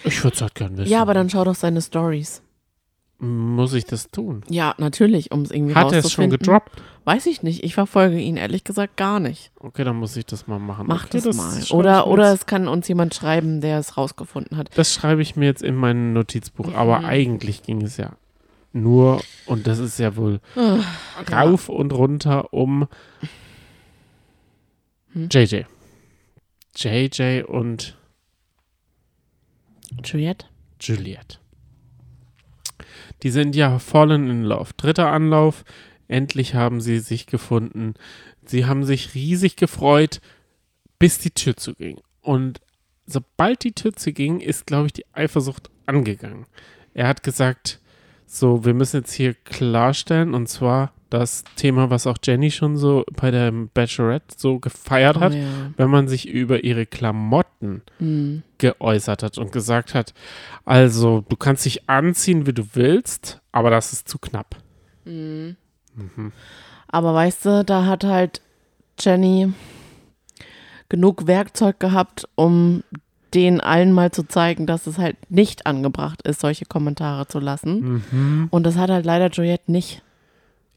Ich würde es halt gern wissen. Ja, aber dann schau doch seine Stories. Muss ich das tun? Ja, natürlich, um es irgendwie Hat er es schon gedroppt? Weiß ich nicht. Ich verfolge ihn ehrlich gesagt gar nicht. Okay, dann muss ich das mal machen. Mach okay, das, mal. schreibe ich Oder, oder es kann uns jemand schreiben, der es rausgefunden hat. Das schreibe ich mir jetzt in mein Notizbuch. Mhm. Aber eigentlich ging es ja nur, und das ist ja wohl rauf und runter um Hm? JJ. JJ und Juliette? Juliet. Die sind ja fallen in love. Dritter Anlauf. Endlich haben sie sich gefunden. Sie haben sich riesig gefreut, bis die Tür zuging. Und sobald die Tür zuging, ist, glaube ich, die Eifersucht angegangen. Er hat gesagt, so, wir müssen jetzt hier klarstellen, und zwar das Thema, was auch Jenny schon so bei der Bachelorette so gefeiert hat, Oh, ja. wenn man sich über ihre Klamotten Hm. geäußert hat und gesagt hat, also du kannst dich anziehen, wie du willst, aber das ist zu knapp. Aber weißt du, da hat halt Jenny genug Werkzeug gehabt, um denen allen mal zu zeigen, dass es halt nicht angebracht ist, solche Kommentare zu lassen. Mhm. Und das hat halt leider Juliette nicht.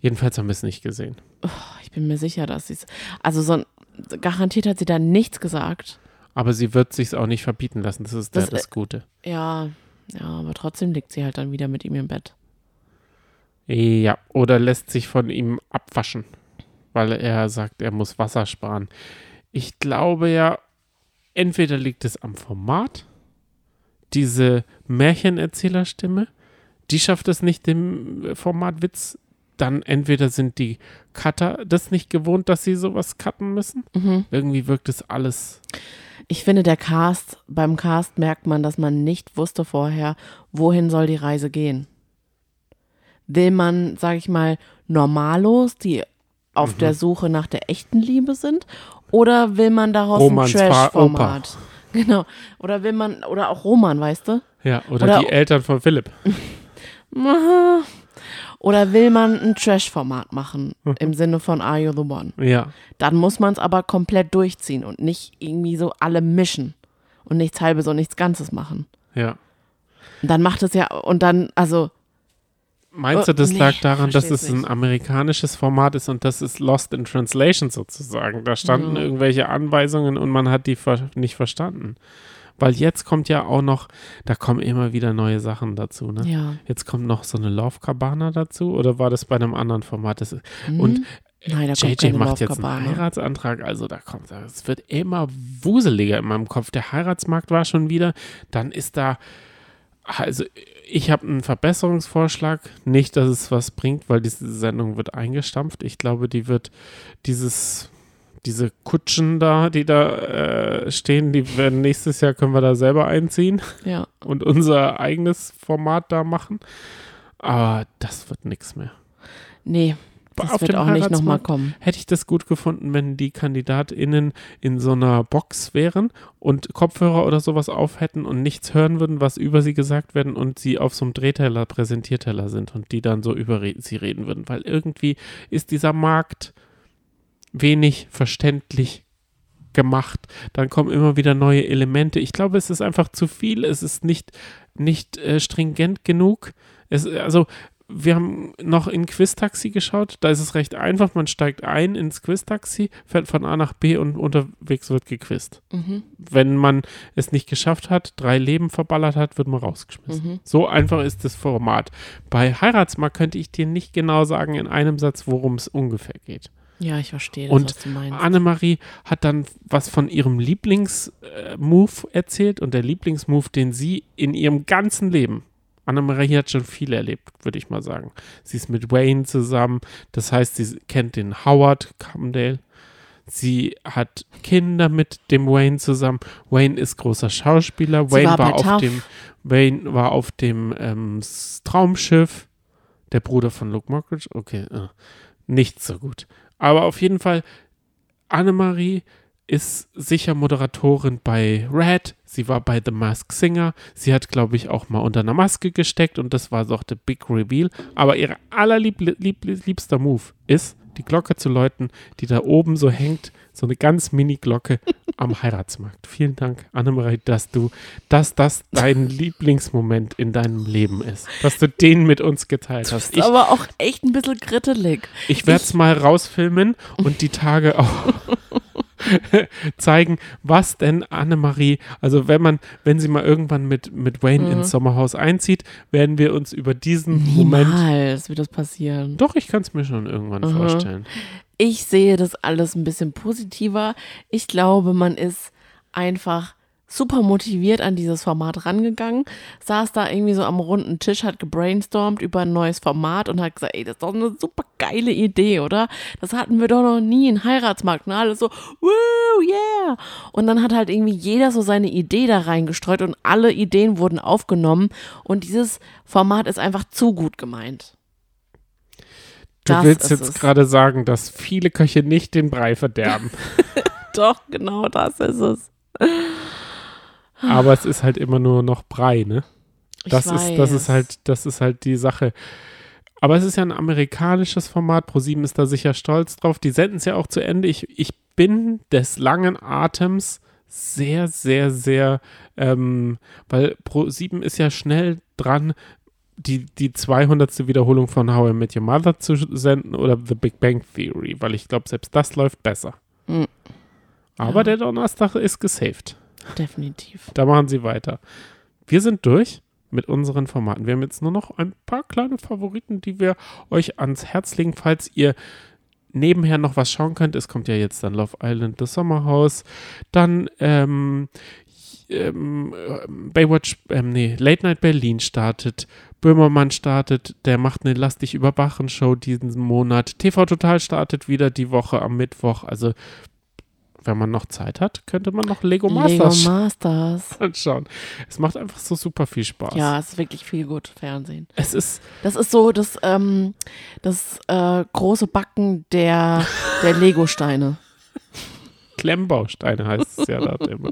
Jedenfalls haben wir es nicht gesehen. Ich bin mir sicher, dass sie es. Also so ein, garantiert hat sie da nichts gesagt. Aber sie wird sich auch nicht verbieten lassen. Das ist Das, das, das Gute. Ja, ja, aber trotzdem liegt sie halt dann wieder mit ihm im Bett. Ja, oder lässt sich von ihm abwaschen, weil er sagt, er muss Wasser sparen. Ich glaube ja, entweder liegt es am Format, diese Märchenerzählerstimme, die schafft es nicht, dem Formatwitz. Dann entweder sind die Cutter das nicht gewohnt, dass sie sowas cutten müssen. Mhm. Irgendwie wirkt es alles. Ich finde, der Cast, beim Cast merkt man, dass man nicht wusste vorher, wohin soll die Reise gehen. Will man, sag ich mal, Normalos, die auf der Suche nach der echten Liebe sind? Oder will man daraus Romans ein Trash-Format? *laughs* Genau. Oder will man, oder auch Roman, weißt du? Ja, oder, Oder- die Eltern von Philipp. *laughs* Oder will man ein Trash-Format machen, im Sinne von Are You the One? Ja, Dann muss man es aber komplett durchziehen und nicht irgendwie so alle mischen und nichts Halbes und nichts Ganzes machen. ja. Und dann macht es ja, und dann, also, Meinst Oh, du, das nee, lag daran, dass es ein amerikanisches Format ist und das ist Lost in Translation sozusagen? Da standen Ja. irgendwelche Anweisungen und man hat die ver nicht verstanden. Weil jetzt kommt ja auch noch, da kommen immer wieder neue Sachen dazu, ne? Ja. Jetzt kommt noch so eine Love Cabana dazu oder war das bei einem anderen Format? Das ist, Hm? Und Nein, JJ macht jetzt einen. Heiratsantrag, also da kommt, es wird immer wuseliger in meinem Kopf. Der Heiratsmarkt war schon wieder, dann ist da, also ich habe einen Verbesserungsvorschlag, nicht, dass es was bringt, weil diese Sendung wird eingestampft. Ich glaube, die wird dieses, diese Kutschen da, die da äh, stehen, die werden nächstes Jahr können wir da selber einziehen Ja. und unser eigenes Format da machen. Aber das wird nichts mehr. Nee, das Auf wird auch nicht nochmal kommen. hätte ich das gut gefunden, wenn die KandidatInnen in so einer Box wären und Kopfhörer oder sowas auf hätten und nichts hören würden, was über sie gesagt werden und sie auf so einem Drehteller, Präsentierteller sind und die dann so über sie reden würden. Weil irgendwie ist dieser Markt wenig verständlich gemacht. Dann kommen immer wieder neue Elemente. Ich glaube, es ist einfach zu viel. Es ist nicht, nicht äh, stringent genug. Es, also, wir haben noch in Quiz-Taxi geschaut. Da ist es recht einfach. Man steigt ein ins Quiz-Taxi, fährt von A nach B und unterwegs wird gequizt. Mhm. Wenn man es nicht geschafft hat, drei Leben verballert hat, wird man rausgeschmissen. Mhm. So einfach ist das Format. Bei Heiratsmarkt könnte ich dir nicht genau sagen in einem Satz, worum es ungefähr geht. Ja, ich verstehe das, Und was du meinst. Annemarie hat dann was von ihrem Lieblingsmove erzählt und der Lieblingsmove, den sie in ihrem ganzen Leben, Annemarie hat schon viel erlebt, würde ich mal sagen. Sie ist mit Wayne zusammen, das heißt, sie kennt den Howard Cumdale. Sie hat Kinder mit dem Wayne zusammen. Wayne ist großer Schauspieler. Sie Wayne war war, auf dem Wayne war auf dem ähm, Traumschiff. Der Bruder von Luke Mockridge. Okay, äh, nicht so gut. Aber auf jeden Fall, Annemarie ist sicher Moderatorin bei Red. Sie war bei The Mask Singer. Sie hat, glaube ich, auch mal unter einer Maske gesteckt und das war doch der Big Reveal. Aber ihr allerliebster lieb, liebster Move ist, die Glocke zu läuten, die da oben so hängt, so eine ganz Mini-Glocke am *laughs* Heiratsmarkt. Vielen Dank, Annemarie, dass du, dass das dein *laughs* Lieblingsmoment in deinem Leben ist. Dass du den mit uns geteilt hast. ist aber auch echt ein bisschen krittelig. Ich werde es mal rausfilmen und die Tage auch *laughs* *laughs* zeigen, was denn Annemarie, also wenn man, wenn sie mal irgendwann mit, mit Wayne Mhm. ins Sommerhaus einzieht, werden wir uns über diesen Moment. Niemals wird das passieren. Doch, ich kann es mir schon irgendwann Mhm. vorstellen. Ich sehe das alles ein bisschen positiver. Ich glaube, man ist einfach super motiviert an dieses Format rangegangen, saß da irgendwie so am runden Tisch, hat gebrainstormt über ein neues Format und hat gesagt, ey, das ist doch eine super geile Idee, oder? Das hatten wir doch noch nie, ein Heiratsmarkt. Und alle so, woo, yeah. Und dann hat halt irgendwie jeder so seine Idee da reingestreut und alle Ideen wurden aufgenommen und dieses Format ist einfach zu gut gemeint. Du Das willst jetzt gerade sagen, dass viele Köche nicht den Brei verderben. *laughs* Doch, genau das ist es. Aber es ist halt immer nur noch Brei, ne? Ich Das ist, das ist weiß. halt, das ist halt die Sache. Aber es ist ja ein amerikanisches Format. ProSieben ist da sicher stolz drauf. Die senden es ja auch zu Ende. Ich, ich bin des langen Atems sehr, sehr, sehr, ähm, weil ProSieben ist ja schnell dran, die, die 200. Wiederholung von How I Met Your Mother zu senden oder The Big Bang Theory, weil ich glaube, selbst das läuft besser. Mhm. Aber Ja. der Donnerstag ist gesaved. Definitiv. Da machen sie weiter. Wir sind durch mit unseren Formaten. Wir haben jetzt nur noch ein paar kleine Favoriten, die wir euch ans Herz legen, falls ihr nebenher noch was schauen könnt. Es kommt ja jetzt dann Love Island, das Sommerhaus, dann ähm, ähm, äh, Baywatch, ähm, nee, Late Night Berlin startet, Böhmermann startet, der macht eine Lass dich überwachen Show diesen Monat, TV Total startet wieder die Woche am Mittwoch, also wenn man noch Zeit hat, könnte man noch Lego Masters Lego Masters. *laughs* anschauen. Es macht einfach so super viel Spaß. Ja, es ist wirklich viel gut Fernsehen. Es ist, Das ist so das, ähm, das äh, große Backen der, der Lego-Steine. *laughs* Klemmbausteine heißt es ja dort immer.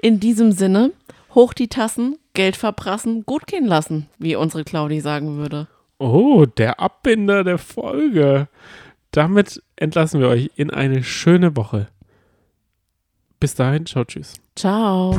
In diesem Sinne, hoch die Tassen, Geld verprassen, gut gehen lassen, wie unsere Claudi sagen würde. Oh, der Abbinder der Folge. Damit entlassen wir euch in eine schöne Woche. Bis dahin, ciao, tschüss. Ciao.